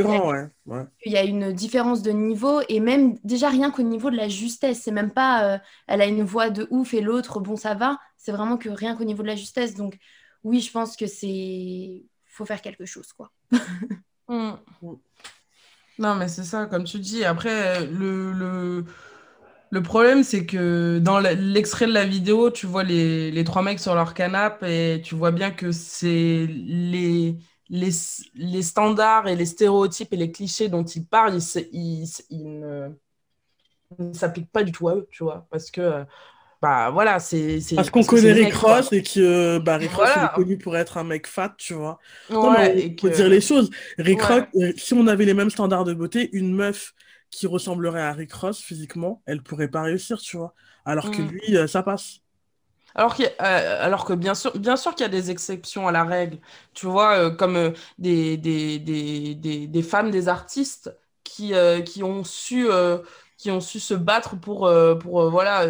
[SPEAKER 3] y a une différence de niveau et même déjà rien qu'au niveau de la justesse. C'est même pas euh, elle a une voix de ouf et l'autre, bon, ça va. C'est vraiment que rien qu'au niveau de la justesse. Donc, oui, je pense que c'est. faut faire quelque chose, quoi. [laughs]
[SPEAKER 2] Mmh. Non, mais c'est ça, comme tu dis. Après, le... le le problème, c'est que dans l'extrait de la vidéo, tu vois les, les trois mecs sur leur canapé et tu vois bien que c'est les, les, les, standards et les stéréotypes et les clichés dont ils parlent, ils, ils, ne, s'appliquent pas du tout à eux, tu vois. Parce que, bah voilà, c'est.
[SPEAKER 1] Parce qu'on connaît Rick Ross et que bah, Rick Ross est connu pour être un mec fat, tu vois. non, mais on peut dire les choses. Rick Ross, euh, si on avait les mêmes standards de beauté, une meuf qui ressemblerait à Rick Ross physiquement, elle pourrait pas réussir, tu vois. Alors que mm. lui, euh, ça passe.
[SPEAKER 2] Alors, euh, alors que bien sûr, bien sûr qu'il y a des exceptions à la règle, tu vois, euh, comme des, des, des, des, femmes, des artistes qui, qui, ont su, qui ont su se battre pour, pour voilà,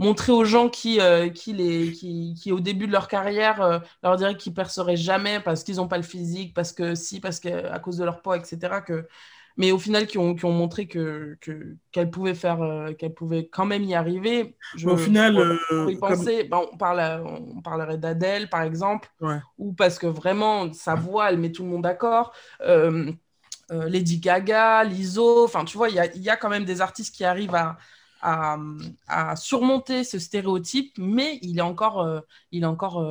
[SPEAKER 2] montrer aux gens qui, qui, les, qui, qui, au début de leur carrière, leur diraient qu'ils perceraient jamais parce qu'ils n'ont pas le physique, parce que si, parce qu'à cause de leur poids, etc., que, mais au final qui ont, qui ont montré que qu'elle pouvait faire euh, qu'elle pouvait quand même y arriver.
[SPEAKER 1] Je, au final
[SPEAKER 2] euh, penser. Ben, on parle on parlerait d'Adèle par exemple ou parce que vraiment sa voix elle met tout le monde d'accord. Euh, Lady Gaga Lizzo enfin tu vois il y a, y a, quand même des artistes qui arrivent à à, à surmonter ce stéréotype mais il est encore il est encore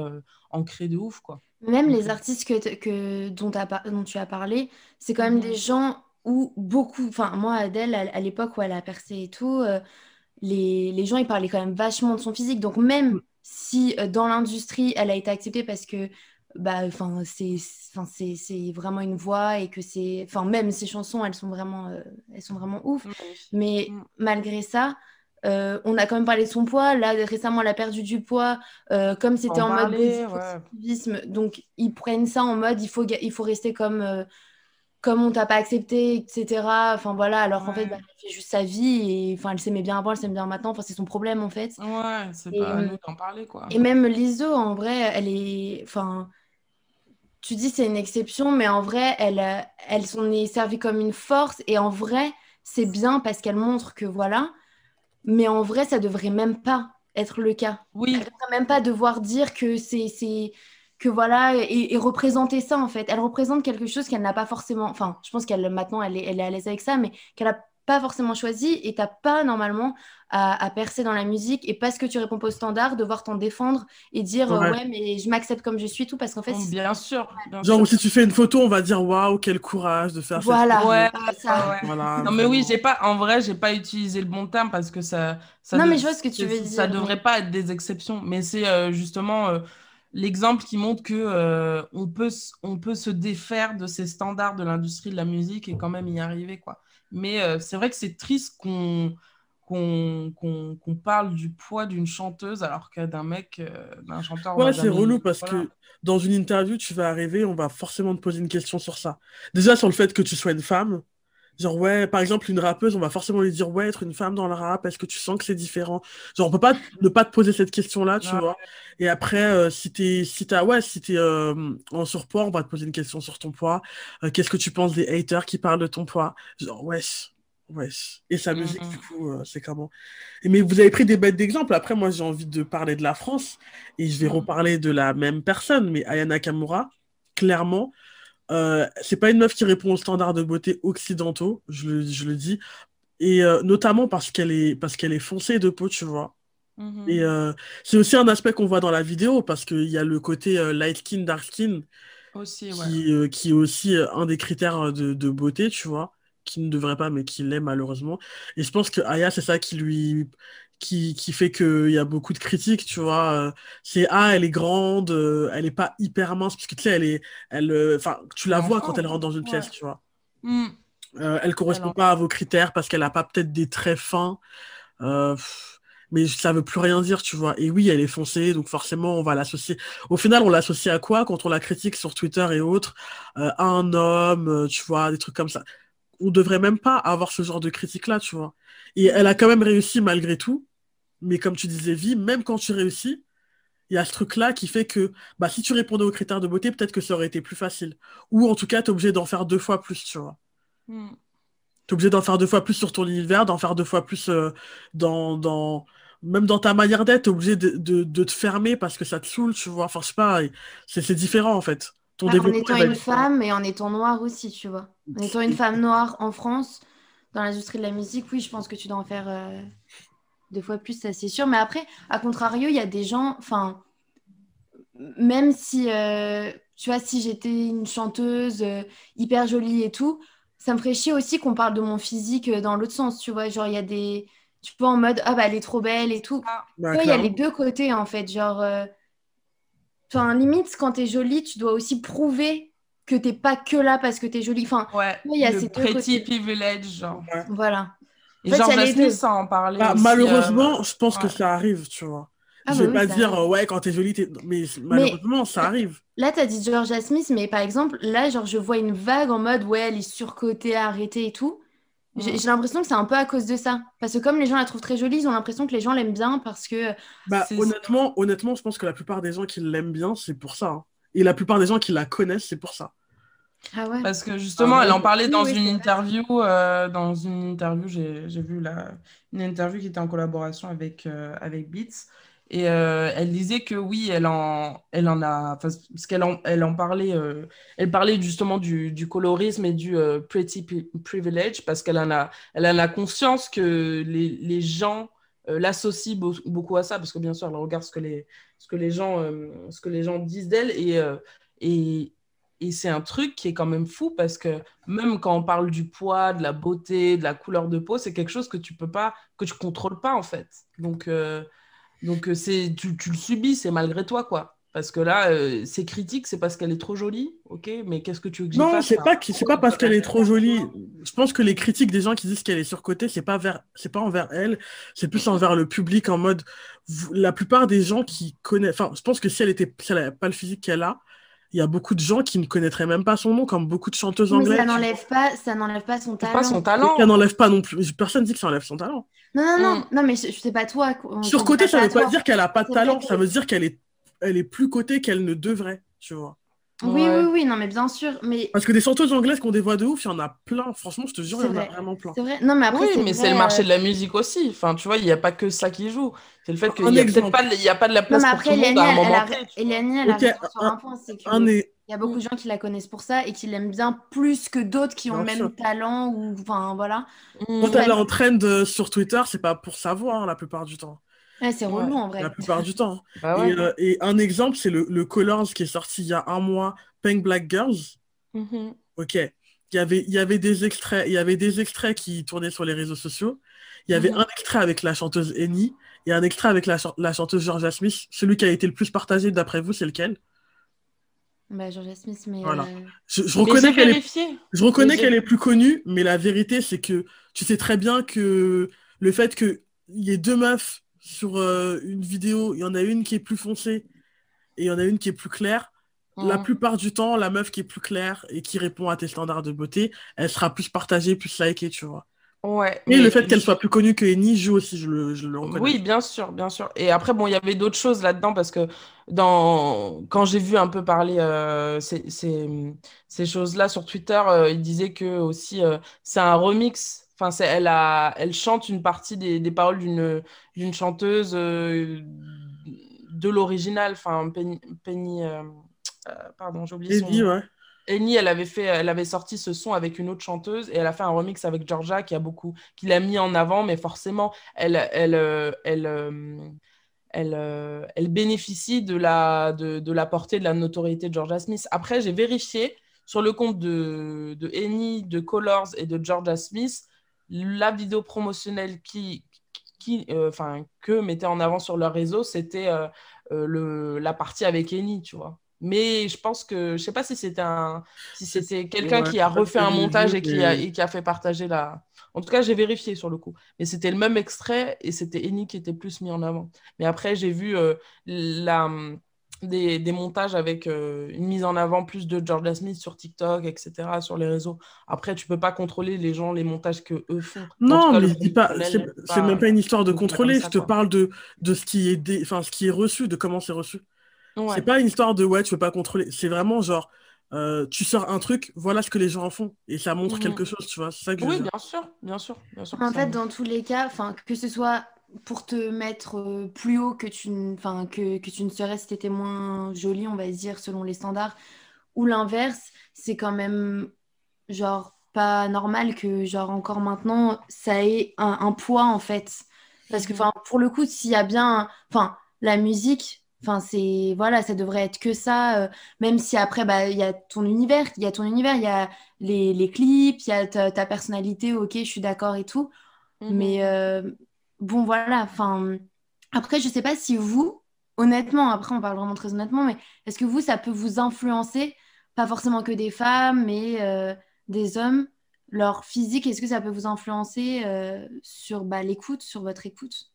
[SPEAKER 2] ancré de ouf quoi.
[SPEAKER 3] Même les artistes que, que dont, dont, tu as parlé, c'est quand même mhm. des gens où beaucoup, enfin moi Adèle, à, l'époque où elle a percé et tout, euh, les, les, gens ils parlaient quand même vachement de son physique. Donc même mm. si euh, dans l'industrie elle a été acceptée parce que bah enfin c'est c'est vraiment une voix et que c'est enfin même ses chansons elles sont vraiment euh, elles sont vraiment ouf mais mm. malgré ça on a quand même parlé de son poids là récemment elle a perdu du poids comme c'était en, mode ouais. donc ils prennent ça en mode il faut il faut rester comme comme on t'a pas accepté, etc. Enfin voilà, alors qu'en fait, bah, elle fait juste sa vie et enfin, elle s'aimait bien avant, elle s'aime bien maintenant. Enfin, c'est son problème en fait.
[SPEAKER 2] Ouais, c'est pas à nous d'en parler quoi.
[SPEAKER 3] Et même Lizo, en vrai, elle est. Enfin, tu dis c'est une exception, mais en vrai, elle, elle s'en est servie comme une force et en vrai, c'est bien parce qu'elle montre que voilà. Mais en vrai, ça devrait même pas être le cas.
[SPEAKER 2] Oui.
[SPEAKER 3] Elle devrait même pas devoir dire que c'est que voilà, et, représenter ça en fait. Elle représente quelque chose qu'elle n'a pas forcément, enfin, je pense qu'elle maintenant elle est, elle est à l'aise avec ça, mais qu'elle n'a pas forcément choisi et t'as pas normalement à, percer dans la musique et parce que tu réponds pas au standard, devoir t'en défendre et dire ouais. mais je m'accepte comme je suis tout parce qu'en fait.
[SPEAKER 2] bien sûr.
[SPEAKER 1] Genre, si tu fais une photo, on va dire waouh, quel courage de faire
[SPEAKER 3] voilà.
[SPEAKER 2] Ouais, ça. Voilà. Non, mais oui, j'ai pas, en vrai, j'ai pas utilisé le bon terme parce que ça. ça
[SPEAKER 3] non, mais je vois ce que tu veux dire.
[SPEAKER 2] Ça devrait pas être des exceptions, mais c'est euh, justement. Euh, l'exemple qui montre que euh, on, peut, on peut se défaire de ces standards de l'industrie de la musique et quand même y arriver. Quoi. Mais euh, c'est vrai que c'est triste qu'on qu'on parle du poids d'une chanteuse alors que d'un mec, euh, d'un chanteur.
[SPEAKER 1] Ouais, c'est relou parce que dans une interview, tu vas arriver, on va forcément te poser une question sur ça. Déjà sur le fait que tu sois une femme, Genre, ouais, par exemple, une rappeuse, on va forcément lui dire, ouais, être une femme dans le rap, est-ce que tu sens que c'est différent? Genre, on peut pas ne pas te poser cette question-là, tu vois. Et après, euh, si t'es, si ouais, si t'es euh, en surpoids, on va te poser une question sur ton poids. Euh, qu'est-ce que tu penses des haters qui parlent de ton poids? Genre, ouais, Ouais. Et sa musique, du coup, c'est comment? Mais vous avez pris des bêtes d'exemple. Après, moi, j'ai envie de parler de la France et je vais reparler de la même personne, mais Ayana Kamura, clairement, euh, c'est pas une meuf qui répond aux standards de beauté occidentaux, je le, je le dis, et euh, notamment parce qu'elle est, parce qu'elle est foncée de peau, tu vois.
[SPEAKER 2] Mhm.
[SPEAKER 1] Et euh, c'est aussi un aspect qu'on voit dans la vidéo parce qu'il y a le côté light skin, dark skin
[SPEAKER 2] Aussi, ouais.
[SPEAKER 1] qui, qui est aussi un des critères de, de beauté, tu vois, qui ne devrait pas, mais qui l'est malheureusement. Et je pense que Aya, c'est ça qui lui. Qui, qui fait qu'il y a beaucoup de critiques, tu vois. euh, C'est, ah, elle est grande, euh, elle est pas hyper mince, parce que tu sais, elle est. Elle, euh, enfin, tu la vois quand elle rentre dans une pièce,
[SPEAKER 2] ouais.
[SPEAKER 1] tu vois.
[SPEAKER 2] Mm.
[SPEAKER 1] Euh, elle correspond
[SPEAKER 2] Alors.
[SPEAKER 1] pas à vos critères parce qu'elle a pas peut-être des traits fins. Euh, mais ça veut plus rien dire, tu vois. Et oui, elle est foncée, donc forcément, on va l'associer. Au final, on l'associe à quoi quand on la critique sur Twitter et autres? Euh, à un homme, euh, tu vois, des trucs comme ça. On devrait même pas avoir ce genre de critique-là, tu vois. Et elle a quand même réussi malgré tout. Mais comme tu disais, Vi, même quand tu réussis, il y a ce truc-là qui fait que bah, si tu répondais aux critères de beauté, peut-être que ça aurait été plus facile. Ou en tout cas, tu es obligé d'en faire deux fois plus, tu vois.
[SPEAKER 2] Mm.
[SPEAKER 1] T'es obligé d'en faire deux fois plus sur ton univers, d'en faire deux fois plus euh, dans, dans... Même dans ta manière d'être, t'es obligé de, de, de te fermer parce que ça te saoule, tu vois. Enfin, je sais pas, c'est c'est différent en fait. Ton
[SPEAKER 3] En
[SPEAKER 1] développement,
[SPEAKER 3] étant une femme et en étant noire aussi, tu vois. En étant une femme noire en France, dans l'industrie de la musique, oui, je pense que tu dois en faire euh, deux fois plus, ça c'est sûr. Mais après, à contrario, il y a des gens, enfin, même si, euh, tu vois, si j'étais une chanteuse euh, hyper jolie et tout, ça me ferait chier aussi qu'on parle de mon physique euh, dans l'autre sens, tu vois. Genre, il y a des, tu vois, en mode, ah bah, elle est trop belle et tout.
[SPEAKER 2] Ah,
[SPEAKER 1] Bah,
[SPEAKER 3] il y a les deux côtés en fait. Genre, euh, enfin, limite, quand t'es jolie, tu dois aussi prouver que t'es pas que là parce que t'es jolie. Enfin,
[SPEAKER 2] Ouais,
[SPEAKER 3] il y a
[SPEAKER 2] le
[SPEAKER 3] ces deux côtés.
[SPEAKER 2] privilege, genre.
[SPEAKER 1] Ouais.
[SPEAKER 3] voilà.
[SPEAKER 2] Et
[SPEAKER 3] En fait,
[SPEAKER 2] genre,
[SPEAKER 3] il y a les
[SPEAKER 2] Jasmine,
[SPEAKER 3] deux.
[SPEAKER 2] ça en parlait
[SPEAKER 1] Bah,
[SPEAKER 2] aussi,
[SPEAKER 1] malheureusement, je pense que
[SPEAKER 2] ouais.
[SPEAKER 1] ça arrive, tu vois.
[SPEAKER 3] Ah
[SPEAKER 1] je
[SPEAKER 3] bah
[SPEAKER 1] vais
[SPEAKER 3] oui,
[SPEAKER 1] pas dire,
[SPEAKER 3] arrive.
[SPEAKER 1] euh, ouais, quand t'es jolie, t'es... Mais malheureusement, ça arrive.
[SPEAKER 3] Là, t'as dit Georgia Smith, mais par exemple, là, genre, je vois une vague en mode, ouais, elle est surcotée, arrêtée et tout. J'ai
[SPEAKER 2] Mm.
[SPEAKER 3] j'ai l'impression que c'est un peu à cause de ça. Parce que comme les gens la trouvent très jolie, ils ont l'impression que les gens l'aiment bien parce que...
[SPEAKER 1] Bah, honnêtement, honnêtement, je pense que la plupart des gens qui l'aiment bien, c'est pour ça. hein. Et la plupart des gens qui la connaissent, c'est pour ça.
[SPEAKER 3] Ah ouais.
[SPEAKER 2] Parce que justement,
[SPEAKER 1] Ah,
[SPEAKER 2] elle en parlait
[SPEAKER 3] Oui,
[SPEAKER 2] dans
[SPEAKER 3] oui,
[SPEAKER 2] une interview. euh, dans une interview, j'ai j'ai vu la, une interview qui était en collaboration avec, euh, avec Beats. Et euh, elle disait que oui, elle en, elle en a. Parce qu'elle en, elle en parlait. euh, elle parlait justement du, du colorisme et du euh, pretty pri- privilege parce qu'elle en a, elle en a conscience que les, les gens euh, l'associent beau- beaucoup à ça. Parce que bien sûr, elle regarde ce que les, ce que les, gens, euh, ce que les gens disent d'elle. Et, euh, et, et c'est un truc qui est quand même fou parce que même quand on parle du poids, de la beauté, de la couleur de peau, c'est quelque chose que tu peux pas, que tu contrôles pas en fait. Donc, euh, donc euh, c'est, tu, tu le subis, c'est malgré toi quoi. Parce que là, euh, c'est critique, c'est parce qu'elle est trop jolie, ok, mais qu'est-ce que tu veux que
[SPEAKER 1] Non, c'est
[SPEAKER 2] hein
[SPEAKER 1] pas, c'est pas parce qu'elle est trop jolie. Je pense que les critiques des gens qui disent qu'elle est surcotée, c'est pas vers, c'est pas envers elle, c'est plus envers le public en mode, la plupart des gens qui connaissent, enfin, je pense que si elle était, si elle avait pas le physique qu'elle a, il y a beaucoup de gens qui ne connaîtraient même pas son nom, comme beaucoup de chanteuses
[SPEAKER 3] Mais
[SPEAKER 1] anglaises.
[SPEAKER 3] ça n'enlève pas, ça n'enlève pas son
[SPEAKER 2] C'est
[SPEAKER 3] talent.
[SPEAKER 2] pas son talent.
[SPEAKER 1] ça n'enlève pas non plus. Personne dit que ça enlève son talent.
[SPEAKER 3] Non, non, non,
[SPEAKER 2] Mm.
[SPEAKER 3] non, mais je, je sais pas toi.
[SPEAKER 1] Surcotée,
[SPEAKER 3] je
[SPEAKER 1] ça
[SPEAKER 3] dis
[SPEAKER 1] veut pas dire qu'elle a pas de talent,
[SPEAKER 3] que-
[SPEAKER 1] ça veut dire qu'elle est, elle est plus cotée qu'elle ne devrait, tu vois.
[SPEAKER 3] Oui,
[SPEAKER 2] Ouais.
[SPEAKER 3] oui, oui, non, mais bien sûr. Mais
[SPEAKER 1] Parce que des chanteuses anglaises qui ont des voix de ouf, il y en a plein. Franchement, je te jure, il y en a
[SPEAKER 3] vrai.
[SPEAKER 1] vraiment plein.
[SPEAKER 3] c'est vrai. Non, mais après,
[SPEAKER 2] Oui, mais c'est le marché
[SPEAKER 3] euh,
[SPEAKER 2] de la musique aussi. Enfin, tu vois, il n'y a pas que ça qui joue. C'est le fait qu'il n'y a peut-être pas, il y a pas de la
[SPEAKER 3] Non,
[SPEAKER 2] place
[SPEAKER 3] mais
[SPEAKER 2] pour
[SPEAKER 3] après,
[SPEAKER 2] tout le monde à un moment
[SPEAKER 3] a. Eliani, elle a
[SPEAKER 1] Ok,
[SPEAKER 3] raison sur
[SPEAKER 1] un-
[SPEAKER 3] un point, c'est
[SPEAKER 1] Un est...
[SPEAKER 3] il y a beaucoup de gens qui la connaissent pour ça et qui l'aiment bien plus que d'autres qui ont le même
[SPEAKER 1] sûr.
[SPEAKER 3] talent ou enfin voilà.
[SPEAKER 2] Mm.
[SPEAKER 1] Quand elle est en trend euh, sur Twitter, c'est pas pour sa voix, hein, la plupart du temps.
[SPEAKER 3] Ouais, c'est
[SPEAKER 2] Ouais.
[SPEAKER 3] relou en vrai.
[SPEAKER 1] La plupart du temps.
[SPEAKER 2] Bah
[SPEAKER 1] Et, euh, et un exemple, c'est le, le Colors qui est sorti il y a un mois, Pink Black Girls.
[SPEAKER 2] Mhm.
[SPEAKER 1] Ok. Il y avait, il y avait des extraits, il y avait des extraits qui tournaient sur les réseaux sociaux. Il y avait
[SPEAKER 2] Mhm.
[SPEAKER 1] un extrait avec la chanteuse Annie et un extrait avec la, chan- la chanteuse Georgia Smith. Celui qui a été le plus partagé d'après vous, c'est lequel?
[SPEAKER 3] Bah, Georgia Smith, mais
[SPEAKER 1] Voilà.
[SPEAKER 3] euh,
[SPEAKER 1] Je, reconnais qu'elle est. Je reconnais qu'elle est plus connue, mais la vérité, c'est que tu sais très bien que le fait qu'il y ait deux meufs sur euh, une vidéo, il y en a une qui est plus foncée et il y en a une qui est plus claire. La
[SPEAKER 2] Mhm.
[SPEAKER 1] plupart du temps, la meuf qui est plus claire et qui répond à tes standards de beauté, elle sera plus partagée, plus likée, tu vois.
[SPEAKER 2] Ouais,
[SPEAKER 1] Et
[SPEAKER 2] mais
[SPEAKER 1] le fait qu'elle soit plus connue que Eni joue aussi, je le, je le reconnais.
[SPEAKER 2] Oui, bien sûr, bien sûr. Et après, bon, il y avait d'autres choses là-dedans parce que dans... quand j'ai vu un peu parler euh, ces, ces, ces choses-là sur Twitter, euh, il disait que aussi euh, c'est un remix. Enfin, elle, a, elle chante une partie des, des paroles d'une chanteuse euh, de l'original. Enfin, Penny. Penny euh, euh, pardon, j'ai oublié son nom. Ouais. Annie, elle avait, fait, elle avait sorti ce son avec une autre chanteuse et elle a fait un remix avec Georgia qui a beaucoup, qui l'a mis en avant, mais forcément, elle, elle, elle, elle, elle, bénéficie de la, de, de, la portée de la notoriété de Georgia Smith. Après, j'ai vérifié sur le compte de, de Annie, de Colors et de Georgia Smith, la vidéo promotionnelle qui, qui, euh, enfin, que mettaient en avant sur leur réseau, c'était euh, euh, le, la partie avec Eni, tu vois. Mais je pense que, je sais pas si c'était un, si c'était quelqu'un qui a refait un montage et qui, a, et qui a fait partager la. En tout cas, j'ai vérifié sur le coup. Mais c'était le même extrait et c'était Eni qui était plus mis en avant. Mais après, j'ai vu la des, montages avec euh, une mise en avant plus de Georgia Smith sur TikTok, etc., sur les réseaux. Après, tu peux pas contrôler les gens, les montages que eux font.
[SPEAKER 1] Non, mais je pas, c'est même pas une histoire de contrôler. Je te parle de, de ce, qui est enfin, ce qui est reçu, de comment c'est reçu. C'est pas une histoire de ouais, tu peux pas contrôler. C'est vraiment genre, euh, tu sors un truc, voilà ce que les gens en font. Et ça montre mhm. quelque chose, tu vois. Ça que
[SPEAKER 2] oui, bien sûr, bien sûr, bien sûr.
[SPEAKER 3] En fait, dans tous les cas, que ce soit pour te mettre euh, plus haut que tu, enfin, que, que tu ne serais si tu étais moins jolie, on va dire, selon les standards, ou l'inverse, c'est quand même genre pas normal que genre encore maintenant ça ait un, poids en fait parce que mhm. enfin pour le coup s'il y a bien enfin la musique enfin c'est voilà ça devrait être que ça euh, même si après bah il y a ton univers il y a ton univers il y a les, les clips il y a ta, personnalité ok je suis d'accord et tout mhm. mais euh, bon, voilà, enfin. Après, je sais pas si vous, honnêtement, après, on parle vraiment très honnêtement, mais est-ce que vous, ça peut vous influencer, pas forcément que des femmes, mais euh, des hommes, leur physique, est-ce que ça peut vous influencer euh, sur bah, l'écoute, sur votre écoute?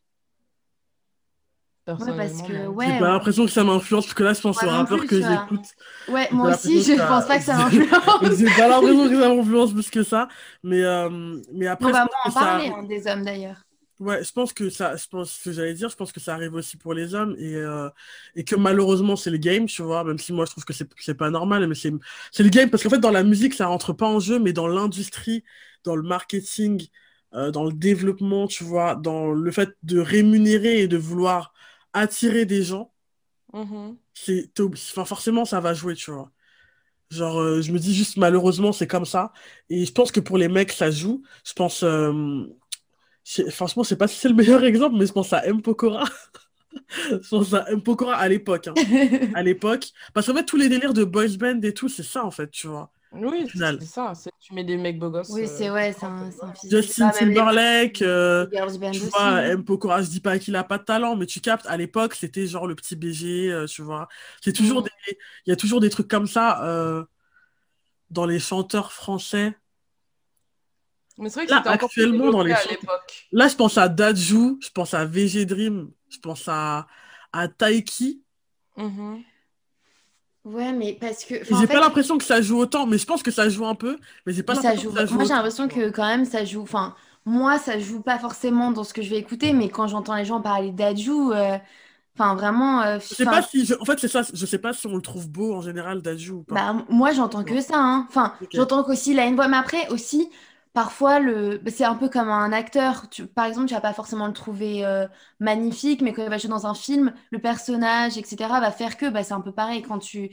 [SPEAKER 1] Ouais, parce que, ouais, J'ai pas l'impression que ça m'influence, parce que là, je pense au rappeur que j'écoute.
[SPEAKER 3] Ouais, moi aussi, je pense pas que ça [laughs] m'influence.
[SPEAKER 1] J'ai pas l'impression que ça m'influence plus que ça. Mais, euh, mais après.
[SPEAKER 3] On va en parler, hein, des hommes d'ailleurs.
[SPEAKER 1] Ouais, je pense que ça, je pense que j'allais dire, je pense que ça arrive aussi pour les hommes et, euh, et que malheureusement c'est le game, tu vois, même si moi je trouve que c'est, pas normal, mais c'est, le game parce qu'en fait dans la musique ça rentre pas en jeu, mais dans l'industrie, dans le marketing, euh, dans le développement, tu vois, dans le fait de rémunérer et de vouloir attirer des gens, mm-hmm. c'est, enfin, forcément ça va jouer, tu vois. Genre, euh, je me dis juste malheureusement c'est comme ça et je pense que pour les mecs ça joue. Je pense franchement, je sais pas si c'est le meilleur exemple, mais je pense à M. Pokora. [laughs] je pense à M. Pokora à l'époque. Hein. [laughs] à l'époque. Parce qu'en fait, tous les délires de boys band et tout, c'est ça, en fait, tu vois.
[SPEAKER 2] Oui, c'est ça. Tu mets des mecs beaux gosses.
[SPEAKER 3] Oui, c'est ouais, c'est un,
[SPEAKER 1] Justin Timberlake, euh, tu vois, M. Pokora, je dis pas qu'il a pas de talent, mais tu captes, à l'époque, c'était genre le petit BG, euh, tu vois. C'est toujours mm. des... Il y a toujours des trucs comme ça euh, dans les chanteurs français.
[SPEAKER 2] Mais c'est vrai que là, actuellement, dans les à l'époque.
[SPEAKER 1] Là, je pense à Dajou, je pense à VG Dream, je pense à, à Taiki.
[SPEAKER 3] Mm-hmm. Ouais, mais parce que.
[SPEAKER 1] J'ai pas l'impression que ça joue autant, mais je pense que ça joue un peu. Mais j'ai pas l'impression que ça joue.
[SPEAKER 3] Moi, j'ai l'impression que quand même, ça joue. Enfin, moi, ça joue pas forcément dans ce que je vais écouter, mais quand j'entends les gens parler d'Adjou. Euh, enfin, vraiment. Euh,
[SPEAKER 1] je sais pas si. En fait, c'est ça. Je sais pas si on le trouve beau en général, Dajou ou pas.
[SPEAKER 3] Bah, moi, j'entends que ça. Hein. Enfin, j'entends qu'aussi la une voix. Mais après, aussi, parfois, le... c'est un peu comme un acteur. Par exemple, tu vas pas forcément le trouver euh, magnifique, mais quand il va jouer dans un film, le personnage, etc., va faire que bah, c'est un peu pareil. Quand tu,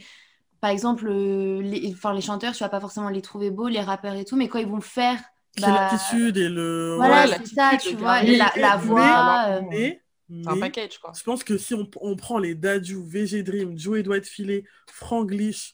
[SPEAKER 3] par exemple, euh, les... Enfin, les chanteurs, tu vas pas forcément les trouver beaux, les rappeurs et tout, mais quand ils vont faire.
[SPEAKER 1] Bah... l'attitude et le.
[SPEAKER 3] Voilà, c'est ça, tu vois, et la, voix.
[SPEAKER 2] Euh, mais, un package, quoi.
[SPEAKER 1] Je pense que si on, on prend les Dadju, VG Dream, Joey Dwight Filet, Franglish,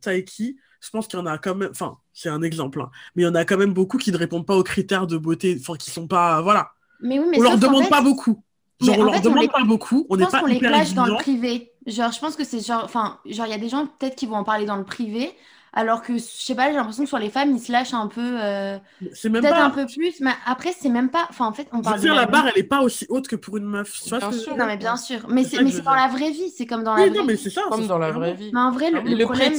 [SPEAKER 1] Taiki, je pense qu'il y en a quand même, enfin, c'est un exemple, hein, mais il y en a quand même beaucoup qui ne répondent pas aux critères de beauté, enfin, qui sont pas, voilà.
[SPEAKER 3] Mais oui, mais
[SPEAKER 1] on leur demande pas beaucoup. Genre, on leur demande pas beaucoup, on n'est pas
[SPEAKER 3] les clash dans le privé. Genre, je pense que c'est genre, enfin, genre, il y a des gens peut-être qui vont en parler dans le privé, alors que, je sais pas, j'ai l'impression que sur les femmes, ils se lâchent un peu. Euh,
[SPEAKER 1] c'est même Peut-être
[SPEAKER 3] un peu plus, mais après, c'est même pas. Enfin, en fait, on parle.
[SPEAKER 1] Je veux dire, la barre, elle est pas aussi haute que pour une meuf.
[SPEAKER 3] Bien sûr. Non, mais bien sûr. Mais c'est dans la vraie vie. C'est comme dans la vraie
[SPEAKER 1] non, mais c'est ça.
[SPEAKER 2] Comme dans la vraie vie.
[SPEAKER 3] Mais en vrai, le,
[SPEAKER 2] le problème.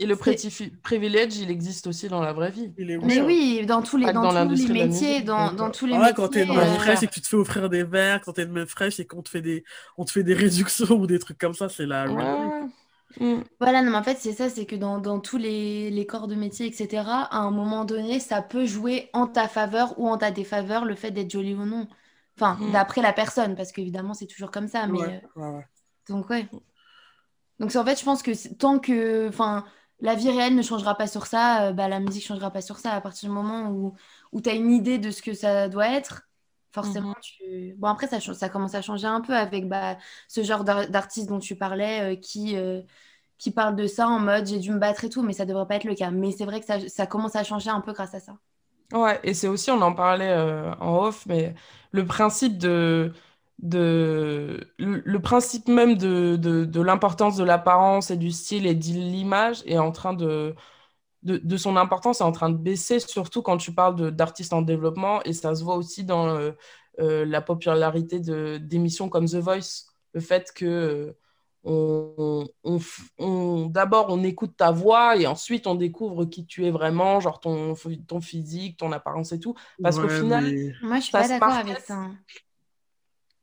[SPEAKER 2] Et le privilège, il existe aussi dans la vraie vie.
[SPEAKER 3] Mais oui, dans tous les, dans, tous les métiers, dans, dans, tous les
[SPEAKER 1] ouais,
[SPEAKER 3] métiers.
[SPEAKER 1] Quand t'es une meuf euh, fraîche et que tu te fais offrir des verres, quand t'es une meuf fraîche et qu'on te fait des, on te fait des réductions [laughs] ou des trucs comme ça, c'est la.
[SPEAKER 2] Ouais. Mm.
[SPEAKER 3] Voilà, non, mais en fait, c'est ça, c'est que dans, dans tous les, les corps de métier, etc., à un moment donné, ça peut jouer en ta faveur ou en ta défaveur le fait d'être jolie ou non. Enfin,
[SPEAKER 2] Mm.
[SPEAKER 3] d'après la personne, parce qu'évidemment, c'est toujours comme ça. Mais,
[SPEAKER 1] Ouais,
[SPEAKER 3] euh,
[SPEAKER 1] ouais, ouais.
[SPEAKER 3] donc, ouais. Donc, en fait, je pense que tant que enfin, la vie réelle ne changera pas sur ça, euh, bah, la musique ne changera pas sur ça. À partir du moment où, où tu as une idée de ce que ça doit être, forcément,
[SPEAKER 2] Mhm.
[SPEAKER 3] tu... Bon, après, ça, change- ça commence à changer un peu avec bah, ce genre d'ar- d'artiste dont tu parlais, euh, qui, euh, qui parle de ça en mode j'ai dû me battre et tout, mais ça devrait pas être le cas. Mais c'est vrai que ça, ça commence à changer un peu grâce à ça.
[SPEAKER 2] Ouais, et c'est aussi, on en parlait euh, en off, mais le principe de, de le, le principe même de, de, de l'importance de l'apparence et du style et de l'image est en train de, de, de son importance est en train de baisser, surtout quand tu parles de- d'artistes en développement, et ça se voit aussi dans euh, euh, la popularité de, d'émissions comme The Voice, le fait que euh, on, on, d'abord on écoute ta voix et ensuite on découvre qui tu es vraiment, genre ton, ton physique, ton apparence et tout, parce qu'au final,
[SPEAKER 1] mais
[SPEAKER 3] Moi, je suis
[SPEAKER 2] Ça
[SPEAKER 3] pas d'accord avec ça.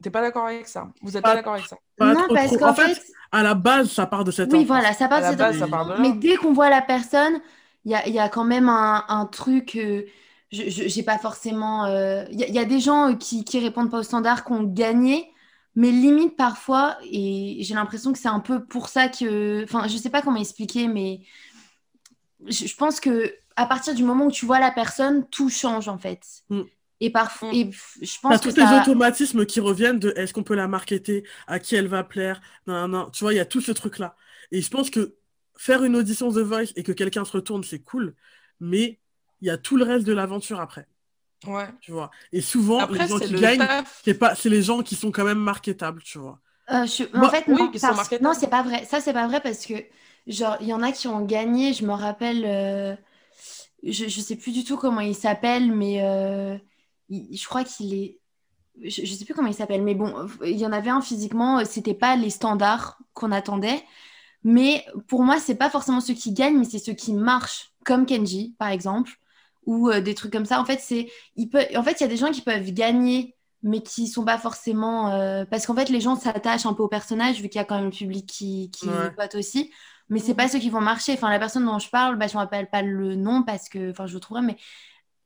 [SPEAKER 2] T'es pas d'accord avec ça, vous êtes
[SPEAKER 1] Pas-
[SPEAKER 2] pas d'accord avec ça?
[SPEAKER 1] pas
[SPEAKER 3] non, parce
[SPEAKER 1] trop.
[SPEAKER 3] qu'en
[SPEAKER 1] En fait,
[SPEAKER 3] fait,
[SPEAKER 1] à la base, ça part de cette
[SPEAKER 3] oui,
[SPEAKER 1] enfance.
[SPEAKER 3] voilà, ça part
[SPEAKER 2] À
[SPEAKER 3] de
[SPEAKER 2] la
[SPEAKER 3] cette
[SPEAKER 2] base, ça
[SPEAKER 3] intention,
[SPEAKER 2] part de là.
[SPEAKER 3] mais dès qu'on voit la personne, il y a, il y a quand même un, un truc. euh, je j'ai pas forcément. euh, Il y, a- il y a des gens euh, qui, qui répondent pas aux standards, qui ont gagné, mais limite parfois, et j'ai l'impression que c'est un peu pour ça que. Enfin, je sais pas comment expliquer, mais je, je pense que à partir du moment où tu vois la personne, tout change en fait.
[SPEAKER 1] Mm.
[SPEAKER 3] Et parfois, et je pense que
[SPEAKER 1] tous les automatismes qui reviennent de est-ce qu'on peut la marketer, à qui elle va plaire, non, non, tu vois, il y a tout ce truc-là. Et je pense que faire une audition The Voice et que quelqu'un se retourne, c'est cool, mais il y a tout le reste de l'aventure après,
[SPEAKER 2] Ouais.
[SPEAKER 1] tu vois. Et souvent,
[SPEAKER 2] Après,
[SPEAKER 1] les gens qui
[SPEAKER 2] le
[SPEAKER 1] gagnent, c'est pas, c'est les gens qui sont quand même marketables, tu vois.
[SPEAKER 3] Euh, je- en fait,
[SPEAKER 2] oui,
[SPEAKER 3] non, parce- non, c'est pas vrai. Ça, c'est pas vrai parce que, genre, il y en a qui ont gagné. Je me rappelle, euh, je, je sais plus du tout comment il s'appelle, mais euh, il- je crois qu'il est. Je, je sais plus comment il s'appelle, mais bon, il y en avait un physiquement, c'était pas les standards qu'on attendait. Mais pour moi, c'est pas forcément ceux qui gagnent, mais c'est ceux qui marchent, comme Kenji, par exemple, ou euh, des trucs comme ça. En fait, c'est, il peut, en fait, il y a des gens qui peuvent gagner, mais qui sont pas forcément, euh, parce qu'en fait, les gens s'attachent un peu au personnage, vu qu'il y a quand même le public qui, qui
[SPEAKER 1] Ouais.
[SPEAKER 3] vote aussi. Mais c'est pas ceux qui vont marcher. Enfin, la personne dont je parle, bah, je me rappelle pas le nom parce que, enfin, je le trouverai, mais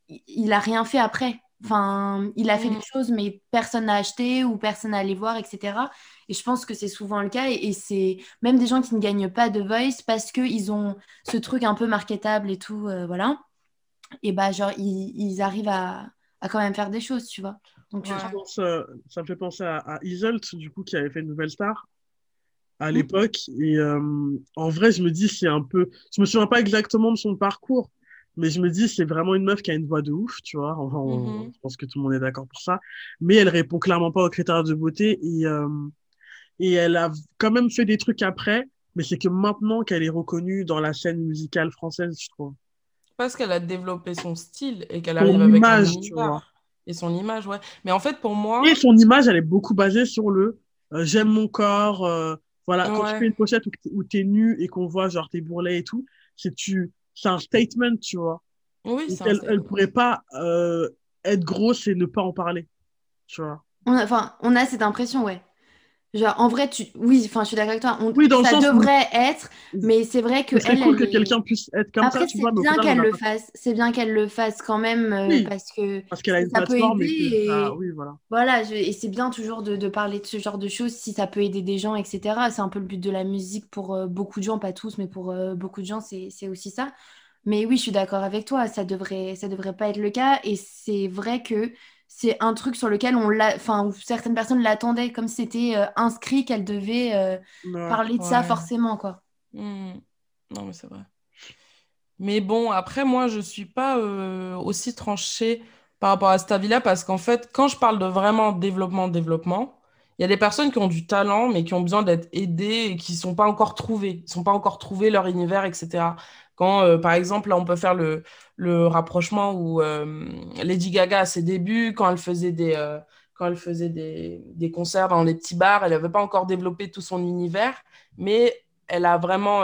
[SPEAKER 3] il- il a rien fait après. Enfin, il a fait
[SPEAKER 2] Mhm.
[SPEAKER 3] des choses, mais personne n'a acheté ou personne n'a allé voir, etc. Et je pense que c'est souvent le cas. Et, et c'est même des gens qui ne gagnent pas de Voice parce qu'ils ont ce truc un peu marketable et tout, euh, voilà. Et bah, genre, ils, ils arrivent à, à quand même faire des choses, tu vois. Donc, je-
[SPEAKER 2] Ouais.
[SPEAKER 1] Je pense, euh, ça me fait penser à, à Isolt, du coup, qui avait fait une nouvelle star à
[SPEAKER 3] Mm.
[SPEAKER 1] l'époque. Et euh, en vrai, je me dis, c'est un peu. Je me souviens pas exactement de son parcours, mais je me dis, c'est vraiment une meuf qui a une voix de ouf, tu vois. Enfin, on-
[SPEAKER 2] Mhm.
[SPEAKER 1] je pense que tout le monde est d'accord pour ça. Mais elle répond clairement pas aux critères de beauté. Et, euh, et elle a quand même fait des trucs après, mais c'est que maintenant qu'elle est reconnue dans la scène musicale française, je trouve.
[SPEAKER 2] Parce qu'elle a développé son style et qu'elle arrive avec un
[SPEAKER 1] image, tu vois.
[SPEAKER 2] Et son image, ouais. Mais en fait, pour moi,
[SPEAKER 1] Et son image, elle est beaucoup basée sur le euh, j'aime mon corps. euh, voilà, quand tu fais une pochette où t'es nu et qu'on voit genre tes bourrelets et tout, c'est tu, c'est un statement, tu vois.
[SPEAKER 2] oui,
[SPEAKER 1] Donc,
[SPEAKER 2] c'est un
[SPEAKER 1] elle,
[SPEAKER 2] statement.
[SPEAKER 1] elle pourrait pas euh, être grosse et ne pas en parler, tu vois.
[SPEAKER 3] on a, enfin, on a cette impression, ouais. Genre, en vrai, tu... oui, enfin, je suis d'accord avec toi. On-
[SPEAKER 1] Oui, dans le
[SPEAKER 3] ça
[SPEAKER 1] sens où-
[SPEAKER 3] devrait être, mais c'est vrai que
[SPEAKER 1] Ce serait
[SPEAKER 3] elle,
[SPEAKER 1] cool
[SPEAKER 3] elle
[SPEAKER 1] que
[SPEAKER 3] est-
[SPEAKER 1] quelqu'un puisse être comme
[SPEAKER 3] Après,
[SPEAKER 1] ça, tu
[SPEAKER 3] c'est bien qu'elle le fasse. C'est bien qu'elle le fasse quand même euh,
[SPEAKER 1] Oui.
[SPEAKER 3] parce que
[SPEAKER 1] parce qu'elle a une
[SPEAKER 3] ça peut
[SPEAKER 1] et
[SPEAKER 3] aider
[SPEAKER 1] que
[SPEAKER 3] et-
[SPEAKER 1] oui, voilà.
[SPEAKER 3] voilà, je- et c'est bien toujours de, de parler de ce genre de choses si ça peut aider des gens, etc. C'est un peu le but de la musique pour euh, beaucoup de gens, pas tous, mais pour euh, beaucoup de gens, c'est c'est aussi ça. Mais oui, je suis d'accord avec toi, ça devrait, ça devrait pas être le cas. Et c'est vrai que c'est un truc sur lequel on l'a, enfin, où certaines personnes l'attendaient comme si c'était euh, inscrit qu'elle devait euh,
[SPEAKER 1] Ouais.
[SPEAKER 3] parler de ça forcément, quoi.
[SPEAKER 2] Hmm. Non, mais c'est vrai. Mais bon, après, moi, je suis pas euh, aussi tranchée par rapport à cet avis-là parce qu'en fait, quand je parle de vraiment développement, développement, il y a des personnes qui ont du talent, mais qui ont besoin d'être aidées et qui sont pas encore trouvées. Ils sont pas encore trouvés leur univers, etc. Quand, euh, par exemple, là, on peut faire le, le rapprochement où euh, Lady Gaga, à ses débuts, quand elle faisait des, euh, quand elle faisait des, des concerts dans les petits bars, elle n'avait pas encore développé tout son univers, mais elle a vraiment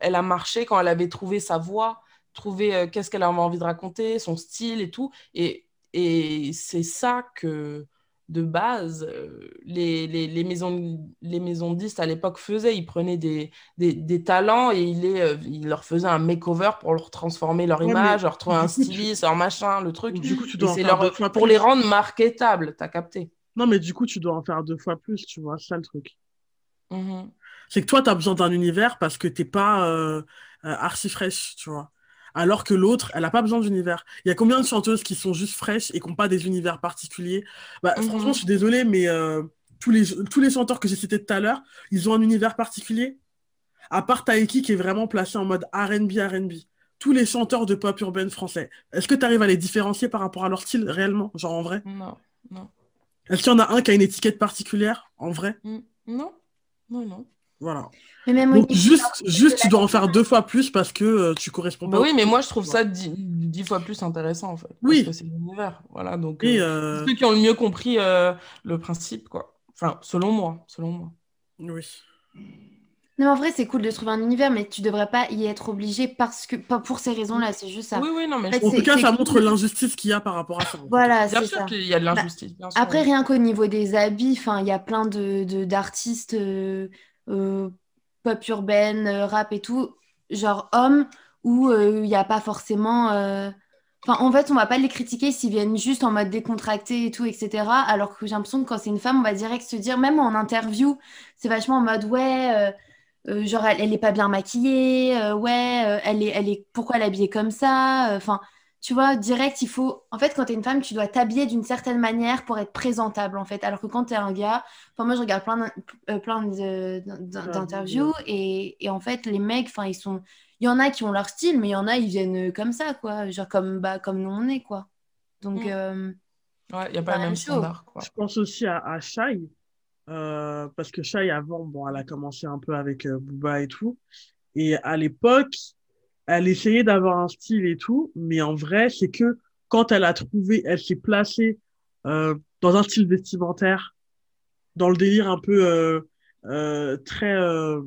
[SPEAKER 2] elle a marché quand elle avait trouvé sa voix, trouvé qu'est-ce qu'elle avait envie de raconter, son style et tout. Et, et c'est ça que de base, euh, les, les, les, maisons, les maisons de disques à l'époque faisaient. Ils prenaient des, des, des talents et ils, les, euh, ils leur faisaient un makeover pour leur transformer leur image, leur trouver un styliste, leur machin, le truc.
[SPEAKER 1] Du coup, tu dois en faire
[SPEAKER 2] leur,
[SPEAKER 1] fois
[SPEAKER 2] pour
[SPEAKER 1] plus.
[SPEAKER 2] les rendre marketables, t'as capté.
[SPEAKER 1] Non, mais du coup, tu dois en faire deux fois plus, tu vois, c'est ça le truc.
[SPEAKER 2] Mhm.
[SPEAKER 1] C'est que toi, tu as besoin d'un univers parce que t'es pas euh, euh, archi fraîche, tu vois. Alors que l'autre, elle a pas besoin d'univers. Il y a combien de chanteuses qui sont juste fraîches et qui n'ont pas des univers particuliers? Bah,
[SPEAKER 2] Mhm.
[SPEAKER 1] Franchement, je suis désolée, mais euh, tous, les, tous les chanteurs que j'ai cités tout à l'heure, ils ont un univers particulier? À part Taiki qui est vraiment placé en mode RB, RB. Tous les chanteurs de pop urbaine français, est-ce que tu arrives à les différencier par rapport à leur style réellement, genre en vrai?
[SPEAKER 2] Non, non,
[SPEAKER 1] Est-ce qu'il y en a un qui a une étiquette particulière, en vrai?
[SPEAKER 2] Mm. non, non, non.
[SPEAKER 1] Voilà.
[SPEAKER 3] Mais même au
[SPEAKER 1] Donc, juste, juste tu dois en faire deux fois plus parce que euh, tu corresponds
[SPEAKER 2] Bah
[SPEAKER 1] pas.
[SPEAKER 2] oui, mais moi je trouve ça dix, dix fois plus intéressant en fait.
[SPEAKER 1] Oui.
[SPEAKER 2] Parce que c'est l'univers. Voilà, donc
[SPEAKER 1] Et,
[SPEAKER 2] euh,
[SPEAKER 1] euh,
[SPEAKER 2] ceux qui ont le mieux compris euh, le principe, quoi. Enfin, selon moi, selon moi.
[SPEAKER 1] oui.
[SPEAKER 3] Non, mais en vrai, c'est cool de trouver un univers, mais tu devrais pas y être obligé parce que, pas pour ces raisons-là, c'est juste ça.
[SPEAKER 2] Oui, oui, non, mais
[SPEAKER 3] En fait,
[SPEAKER 1] En
[SPEAKER 3] c'est-
[SPEAKER 1] tout cas, ça
[SPEAKER 3] cool.
[SPEAKER 1] montre l'injustice qu'il y a par rapport à ça.
[SPEAKER 3] Voilà,
[SPEAKER 2] bien
[SPEAKER 3] c'est
[SPEAKER 2] sûr qu'il y a de l'injustice, bien sûr.
[SPEAKER 3] Après, rien qu'au niveau des habits, enfin, il y a plein de, de- d'artistes pop urbaine, euh, rap et tout, genre hommes, où euh, il n'y a pas forcément. euh, Enfin, en fait, on va pas les critiquer s'ils viennent juste en mode décontracté et tout, etc. Alors que j'ai l'impression que quand c'est une femme, on va direct se dire, même en interview, c'est vachement en mode ouais, euh, euh, genre elle, elle est pas bien maquillée, euh, ouais, euh, elle est, elle est, pourquoi elle est habillée comme ça? euh, Enfin, tu vois, direct, il faut. En fait, quand t'es une femme, tu dois t'habiller d'une certaine manière pour être présentable, en fait. Alors que quand t'es un gars, enfin, moi, je regarde plein, euh, plein d'interviews et, et en fait, les mecs, enfin, ils sont. Il y en a qui ont leur style, mais il y en a, ils viennent comme ça, quoi. Genre comme, bah, comme nous on est, quoi. Donc,
[SPEAKER 2] Mm.
[SPEAKER 3] euh,
[SPEAKER 2] Ouais, il n'y a
[SPEAKER 3] pas la
[SPEAKER 2] le
[SPEAKER 3] même chose.
[SPEAKER 2] standard, quoi.
[SPEAKER 1] Je pense aussi à, à Shai, euh, parce que Shai, avant, bon, elle a commencé un peu avec euh, Booba et tout. Et à l'époque, elle essayait d'avoir un style et tout, mais en vrai, c'est que quand elle a trouvé, elle s'est placée euh, dans un style vestimentaire, dans le délire un peu euh, euh, très... euh,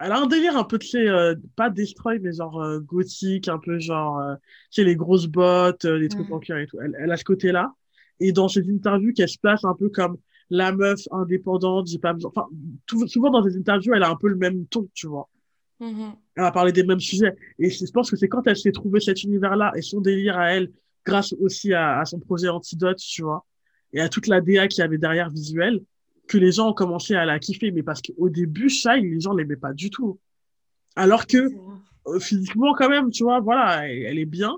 [SPEAKER 1] elle a un délire un peu, tu sais, euh, pas destroy, mais genre euh, gothique, un peu genre, euh, tu sais, les grosses bottes, euh, les trucs
[SPEAKER 3] Mhm.
[SPEAKER 1] en cuir et tout. Elle, elle a ce côté-là. Et dans ces interviews, qu'elle se place un peu comme la meuf indépendante, j'ai pas besoin. Enfin, tout- souvent dans ces interviews, elle a un peu le même ton, tu vois.
[SPEAKER 2] Mhm.
[SPEAKER 1] Elle a parlé des mêmes sujets. Et je pense que c'est quand elle s'est trouvé cet univers-là et son délire à elle, grâce aussi à, à son projet Antidote, tu vois, et à toute la DA qu'il y avait derrière visuel, que les gens ont commencé à la kiffer. Mais parce qu'au début, Shai, les gens l'aimaient pas du tout. Alors que euh, physiquement, quand même, tu vois, voilà, elle, elle est bien.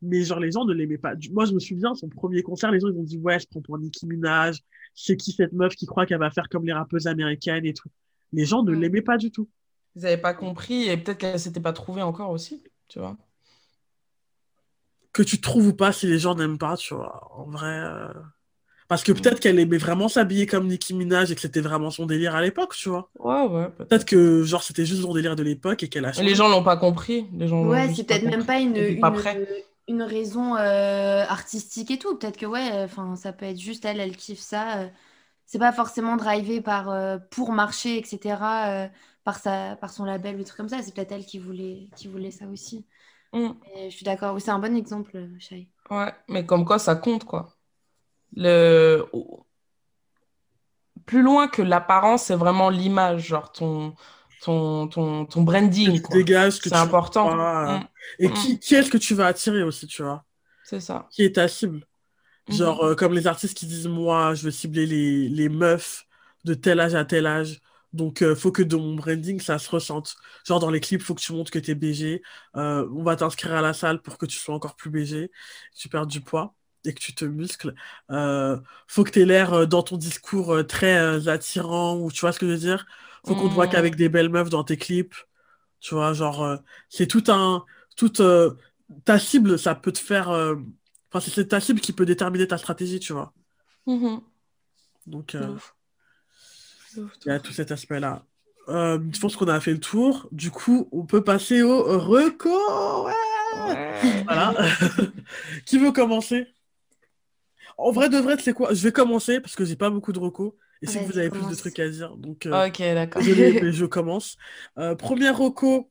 [SPEAKER 1] Mais genre, les gens ne l'aimaient pas. Du- Moi, je me souviens, son premier concert, les gens, ils ont dit, ouais, elle se prend pour Nicki Minaj. C'est qui cette meuf qui croit qu'elle va faire comme les rappeuses américaines et tout. Les gens ne
[SPEAKER 2] Mm.
[SPEAKER 1] l'aimaient pas du tout.
[SPEAKER 2] Ils n'avaient pas compris et peut-être qu'elle s'était pas trouvée encore aussi, tu vois.
[SPEAKER 1] que tu trouves ou pas si les gens n'aiment pas, tu vois. En vrai. euh, Parce que peut-être qu'elle aimait vraiment s'habiller comme Nicki Minaj et que c'était vraiment son délire à l'époque, tu vois.
[SPEAKER 2] Ouais, ouais, peut-être.
[SPEAKER 1] Peut-être que, genre, c'était juste son délire de l'époque et qu'elle a
[SPEAKER 2] Mais
[SPEAKER 1] changé.
[SPEAKER 2] les gens l'ont pas compris. Les gens
[SPEAKER 3] Ouais, c'est
[SPEAKER 2] pas
[SPEAKER 3] peut-être même pas une,
[SPEAKER 2] pas
[SPEAKER 3] raison euh, artistique et tout. Peut-être que ouais, enfin, ça peut être juste elle, elle kiffe ça. euh, c'est pas forcément drivé par euh, pour marcher, etc. par sa, par son label ou des trucs comme ça. C'est peut-être elle qui voulait, qui voulait ça aussi.
[SPEAKER 2] Mm.
[SPEAKER 3] Et je suis d'accord. Oui, c'est un bon exemple, euh, Shai.
[SPEAKER 2] Ouais, mais comme quoi ça compte, quoi. Le... Plus loin que l'apparence, c'est vraiment l'image, genre ton, ton, ton, ton
[SPEAKER 1] Que
[SPEAKER 2] branding,
[SPEAKER 1] tu
[SPEAKER 2] quoi.
[SPEAKER 1] dégages, que
[SPEAKER 2] C'est
[SPEAKER 1] tu
[SPEAKER 2] important.
[SPEAKER 1] euh,
[SPEAKER 2] Mm,
[SPEAKER 1] Et
[SPEAKER 2] Mm.
[SPEAKER 1] qui, qui est-ce que tu vas attirer aussi, tu vois?
[SPEAKER 2] c'est ça.
[SPEAKER 1] Qui est ta cible? Genre, euh, comme les artistes qui disent, moi, je veux cibler les, les meufs de tel âge à tel âge. Donc, euh, faut que dans mon branding, ça se ressente. Genre, dans les clips, faut que tu montres que t'es BG. Euh, on va t'inscrire à la salle pour que tu sois encore plus BG, tu perdes du poids et que tu te muscles. Euh, faut que t'aies l'air euh, dans ton discours très attirant, ou tu vois ce que je veux dire? Faut qu'on te voit
[SPEAKER 2] Mm.
[SPEAKER 1] qu'avec des belles meufs dans tes clips. Tu vois, genre, c'est tout un. Toute, euh, ta cible, ça peut te faire. Enfin, c'est ta cible qui peut déterminer ta stratégie, tu vois?
[SPEAKER 2] Mhm.
[SPEAKER 1] Donc, euh,
[SPEAKER 2] ouf. De ouf, de
[SPEAKER 1] il y a tout cet aspect-là. Euh, je pense qu'on a fait le tour. Du coup, on peut passer au reco. Ouais
[SPEAKER 2] Ouais.
[SPEAKER 1] voilà. [laughs] Qui veut commencer? En vrai de vrai, c'est quoi? Je vais commencer parce que j'ai pas beaucoup de recos. Et si
[SPEAKER 3] Vas-y,
[SPEAKER 1] vous avez plus de trucs à dire. Donc, euh,
[SPEAKER 2] Ok, d'accord. [laughs]
[SPEAKER 1] mais je commence. Euh, première reco,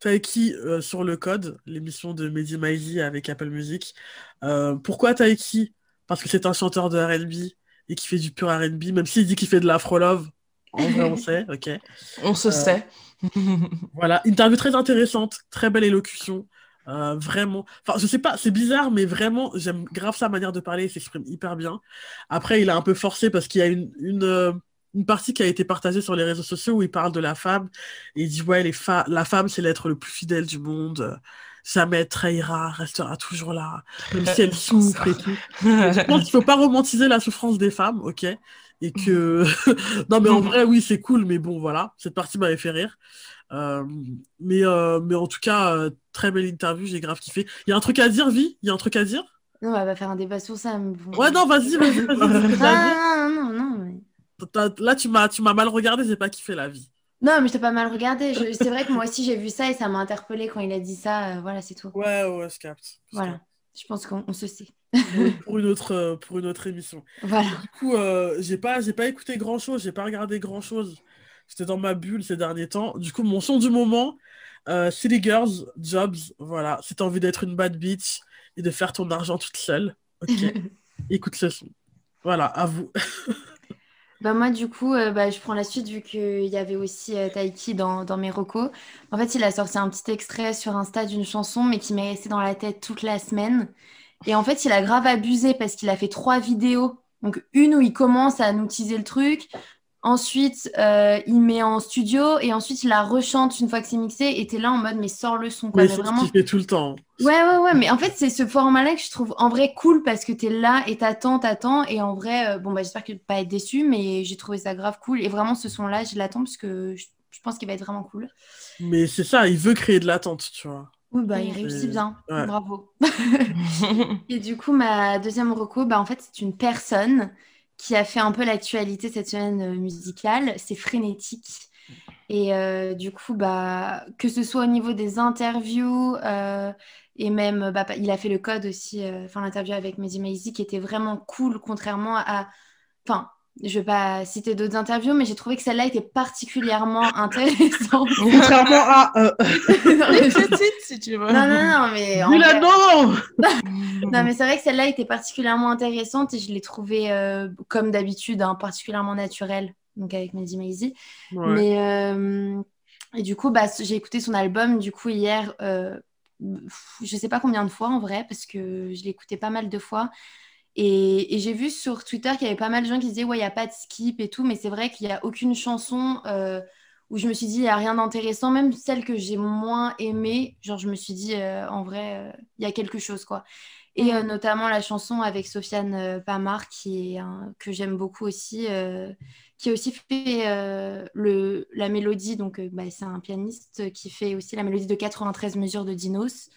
[SPEAKER 1] Taiki euh, sur le code, l'émission de Mehdi Maizi avec Apple Music. Euh, pourquoi Taiki? Parce que c'est un chanteur de R&B et qui fait du pur R&B, même s'il dit qu'il fait de l'afro-love. En vrai, on sait, ok. [laughs]
[SPEAKER 2] On se
[SPEAKER 1] Euh,
[SPEAKER 2] sait. [laughs]
[SPEAKER 1] Voilà, interview très intéressante, très belle élocution. euh, vraiment, enfin, je sais pas, c'est bizarre, mais vraiment, j'aime grave sa manière de parler, il s'exprime hyper bien. Après, il a un peu forcé parce qu'il y a une, une, euh, une partie qui a été partagée sur les réseaux sociaux où il parle de la femme et il dit Ouais, les fa- la femme, c'est l'être le plus fidèle du monde, jamais elle trahira, restera toujours là, même si elle souffre et tout. Je pense qu'il faut pas [laughs] romantiser la souffrance des femmes, ok? Et que. [laughs] non, mais en vrai, oui, c'est cool, mais bon, voilà. Cette partie m'avait fait rire. Euh, mais, euh, mais en tout cas, euh, très belle interview, j'ai grave kiffé. Il y a un truc à dire, Vi? Il y a un truc à dire?
[SPEAKER 3] Non, on va pas faire un débat sur ça. mais bon.
[SPEAKER 1] Ouais, non, vas-y, vas-y, vas-y. [laughs]
[SPEAKER 3] Ah, non, non, non. mais-
[SPEAKER 1] Là, tu m'as tu m'as mal regardé, j'ai pas kiffé la vie.
[SPEAKER 3] Non, mais je t'ai pas mal regardé. Je- [laughs] C'est vrai que moi aussi, j'ai vu ça et ça m'a interpellée quand il a dit ça. euh, voilà, c'est tout.
[SPEAKER 1] Ouais, ouais, je capte. Je
[SPEAKER 3] Voilà. Je pense qu'on on se sait. [laughs]
[SPEAKER 1] Pour une autre, euh, pour une autre émission.
[SPEAKER 3] Voilà.
[SPEAKER 1] Du coup, euh, j'ai pas, pas écouté grand chose, j'ai pas regardé grand chose. J'étais dans ma bulle ces derniers temps. Du coup, mon son du moment, euh, City Girls, Jobs, voilà. Si t'as envie d'être une bad bitch et de faire ton argent toute seule, ok, [laughs] écoute ce son. Voilà, à vous.
[SPEAKER 3] Bah moi du coup euh, bah, je prends la suite vu qu'il y avait aussi euh, Taiki dans, dans mes recos. En fait il a sorti un petit extrait sur Insta d'une chanson mais qui m'est resté dans la tête toute la semaine. Et en fait il a grave abusé parce qu'il a fait trois vidéos. Donc une où il commence à nous teaser le truc. Ensuite euh, il met en studio et ensuite il la rechante une fois que c'est mixé et t'es là en mode mais sors le son quoi.
[SPEAKER 1] Mais
[SPEAKER 3] Mais
[SPEAKER 1] c'est ce
[SPEAKER 3] vraiment...
[SPEAKER 1] qu'il fait tout le temps.
[SPEAKER 3] Ouais, ouais, ouais, mais en fait, c'est ce format-là que je trouve en vrai cool parce que t'es là et t'attends, t'attends. Et en vrai, euh, bon, bah, j'espère que tu vas pas être déçu, mais j'ai trouvé ça grave cool. Et vraiment, ce son-là, je l'attends parce que je, je pense qu'il va être vraiment cool.
[SPEAKER 1] Mais c'est ça, il veut créer de l'attente, tu vois.
[SPEAKER 3] Oui, bah, il réussit bien.
[SPEAKER 1] Ouais.
[SPEAKER 3] Bravo. [laughs] Et du coup, ma deuxième reco, bah, en fait, c'est une personne qui a fait un peu l'actualité cette semaine euh, musicale. C'est Frénétique. Et euh, du coup, bah, que ce soit au niveau des interviews euh, et même, bah, il a fait le code aussi, enfin l'interview avec Mehdi Maizi qui était vraiment cool, contrairement à... Enfin, je vais pas citer d'autres interviews, mais j'ai trouvé que celle-là était particulièrement [laughs] intéressante.
[SPEAKER 1] Contrairement à. euh, [laughs]
[SPEAKER 2] Les petites, si tu veux.
[SPEAKER 3] Non, non, non, mais... en vrai-
[SPEAKER 1] non [laughs]
[SPEAKER 3] Non, mais c'est vrai que celle-là était particulièrement intéressante et je l'ai trouvée, euh, comme d'habitude, hein, particulièrement naturelle, donc avec Mehdi Maizi.
[SPEAKER 1] Ouais.
[SPEAKER 3] Mais, euh, et du coup, bah, j'ai écouté son album, du coup, hier, euh, je sais pas combien de fois en vrai, parce que je l'ai écouté pas mal de fois. Et, et j'ai vu sur Twitter qu'il y avait pas mal de gens qui disaient, ouais, il n'y a pas de skip et tout, mais c'est vrai qu'il n'y a aucune chanson euh, où je me suis dit, il n'y a rien d'intéressant, même celle que j'ai moins aimée, genre, je me suis dit, euh, en vrai, euh, il y a quelque chose, quoi. Et euh, notamment la chanson avec Sofiane Pamar, qui est un- que j'aime beaucoup aussi, qui a aussi fait le, la mélodie, donc bah, c'est un pianiste qui fait aussi la mélodie de 93 mesures de Dinos.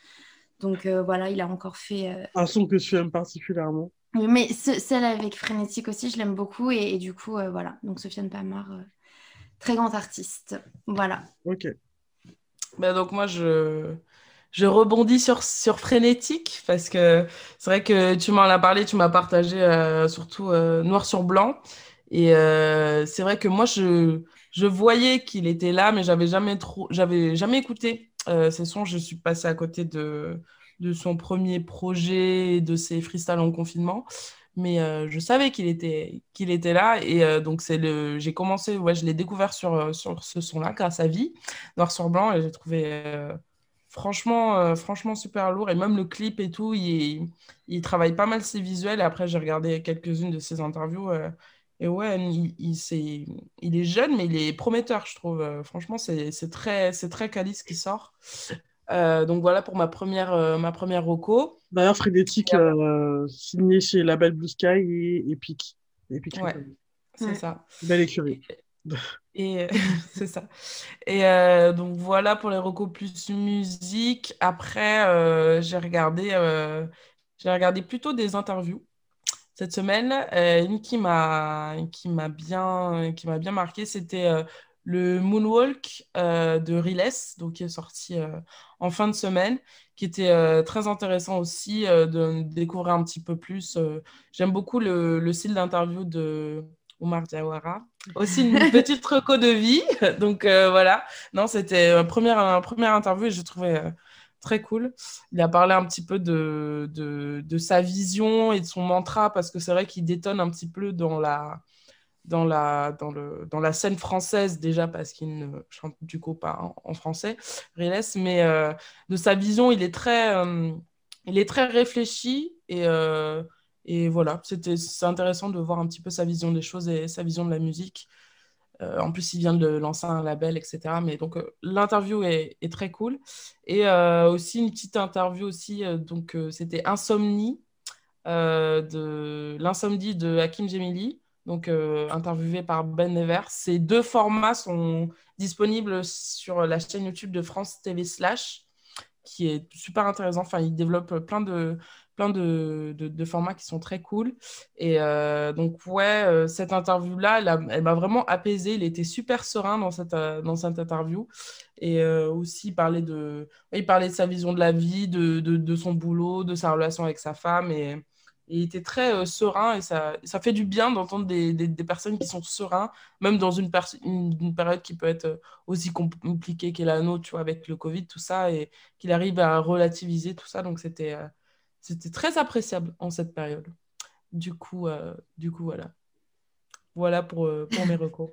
[SPEAKER 3] Donc euh, voilà, il a encore fait. euh,
[SPEAKER 1] Un son que tu aimes particulièrement.
[SPEAKER 3] Mais ce- celle avec Frénétique aussi, je l'aime beaucoup. Et, du coup, euh, voilà. Donc Sofiane Pamar, euh, très grand artiste. Voilà.
[SPEAKER 1] Ok.
[SPEAKER 2] Bah, donc moi, je, je rebondis sur, sur Frénétique parce que c'est vrai que tu m'en as parlé, tu m'as partagé euh, surtout noir sur blanc. Et c'est vrai que moi, je, je voyais qu'il était là, mais j'avais jamais jamais écouté ses sons. Je suis passée à côté de, de son premier projet, de ses freestyles en confinement. Mais euh, je savais qu'il était, était là. Et euh, donc, c'est le, j'ai commencé, ouais, je l'ai découvert sur, euh, sur ce son-là grâce à Vie noir sur blanc et j'ai trouvé franchement, franchement super lourd et même le clip et tout, il, il travaille pas mal ses visuels après j'ai regardé quelques-unes de ses interviews et ouais, il, il, c'est- il est jeune mais il est prometteur je trouve, franchement c'est c'est très, c'est très quali ce qui sort. Euh, donc voilà pour ma première, euh, ma première reco.
[SPEAKER 1] D'ailleurs, Frénétique, euh, signé chez Label Blue Sky et Epic. Epic
[SPEAKER 2] Ouais. C'est
[SPEAKER 3] Ouais.
[SPEAKER 2] ça.
[SPEAKER 1] Belle écurie.
[SPEAKER 2] Et [laughs] c'est ça. Et euh, donc voilà pour les recos plus musique. Après, euh, j'ai regardé, euh, j'ai regardé plutôt des interviews cette semaine. Euh, une qui m'a qui m'a bien qui m'a bien marqué, c'était euh, le Moonwalk euh, de Riles, donc qui est sorti euh, en fin de semaine, qui était euh, très intéressant aussi de découvrir un petit peu plus. J'aime beaucoup le, le style d'interview de Omar Diawara. Aussi une [laughs] petite reco de vie. [laughs] Donc voilà. Non, c'était une première, première interview et je trouvais très cool. Il a parlé un petit peu de, de, sa vision et de son mantra, parce que c'est vrai qu'il détonne un petit peu dans la, dans la, dans le, dans la scène française, déjà parce qu'il ne chante du coup pas en, français, Riles, mais euh, de sa vision, il est très, euh, il est très réfléchi et, euh, et voilà, c'est intéressant de voir un petit peu sa vision des choses et sa vision de la musique. En plus, il vient de lancer un label, etc. Mais donc, l'interview est, très cool. Et aussi, une petite interview aussi, donc c'était Insomnie, de l'insomnie de Hakim Jemili, donc interviewé par Ben Never. Ces deux formats sont disponibles sur la chaîne YouTube de France TV Slash, qui est super intéressant. Enfin, il développe plein de plein de, de, formats qui sont très cool. Et euh, donc, ouais, euh, cette interview-là, elle, m'a vraiment apaisé. Il était super serein dans cette, euh, dans cette interview. Et aussi, il parlait, de, il parlait de sa vision de la vie, de, de, son boulot, de sa relation avec sa femme. Et, il était très serein. Et ça, ça fait du bien d'entendre des, des, personnes qui sont sereins, même dans une, une, une, période qui peut être aussi compliquée qu'est la nôtre, tu vois, avec le Covid, tout ça. Et qu'il arrive à relativiser tout ça. Donc, c'était c'était très appréciable en cette période. Du coup, euh, du coup voilà. Voilà pour, euh, pour mes recours.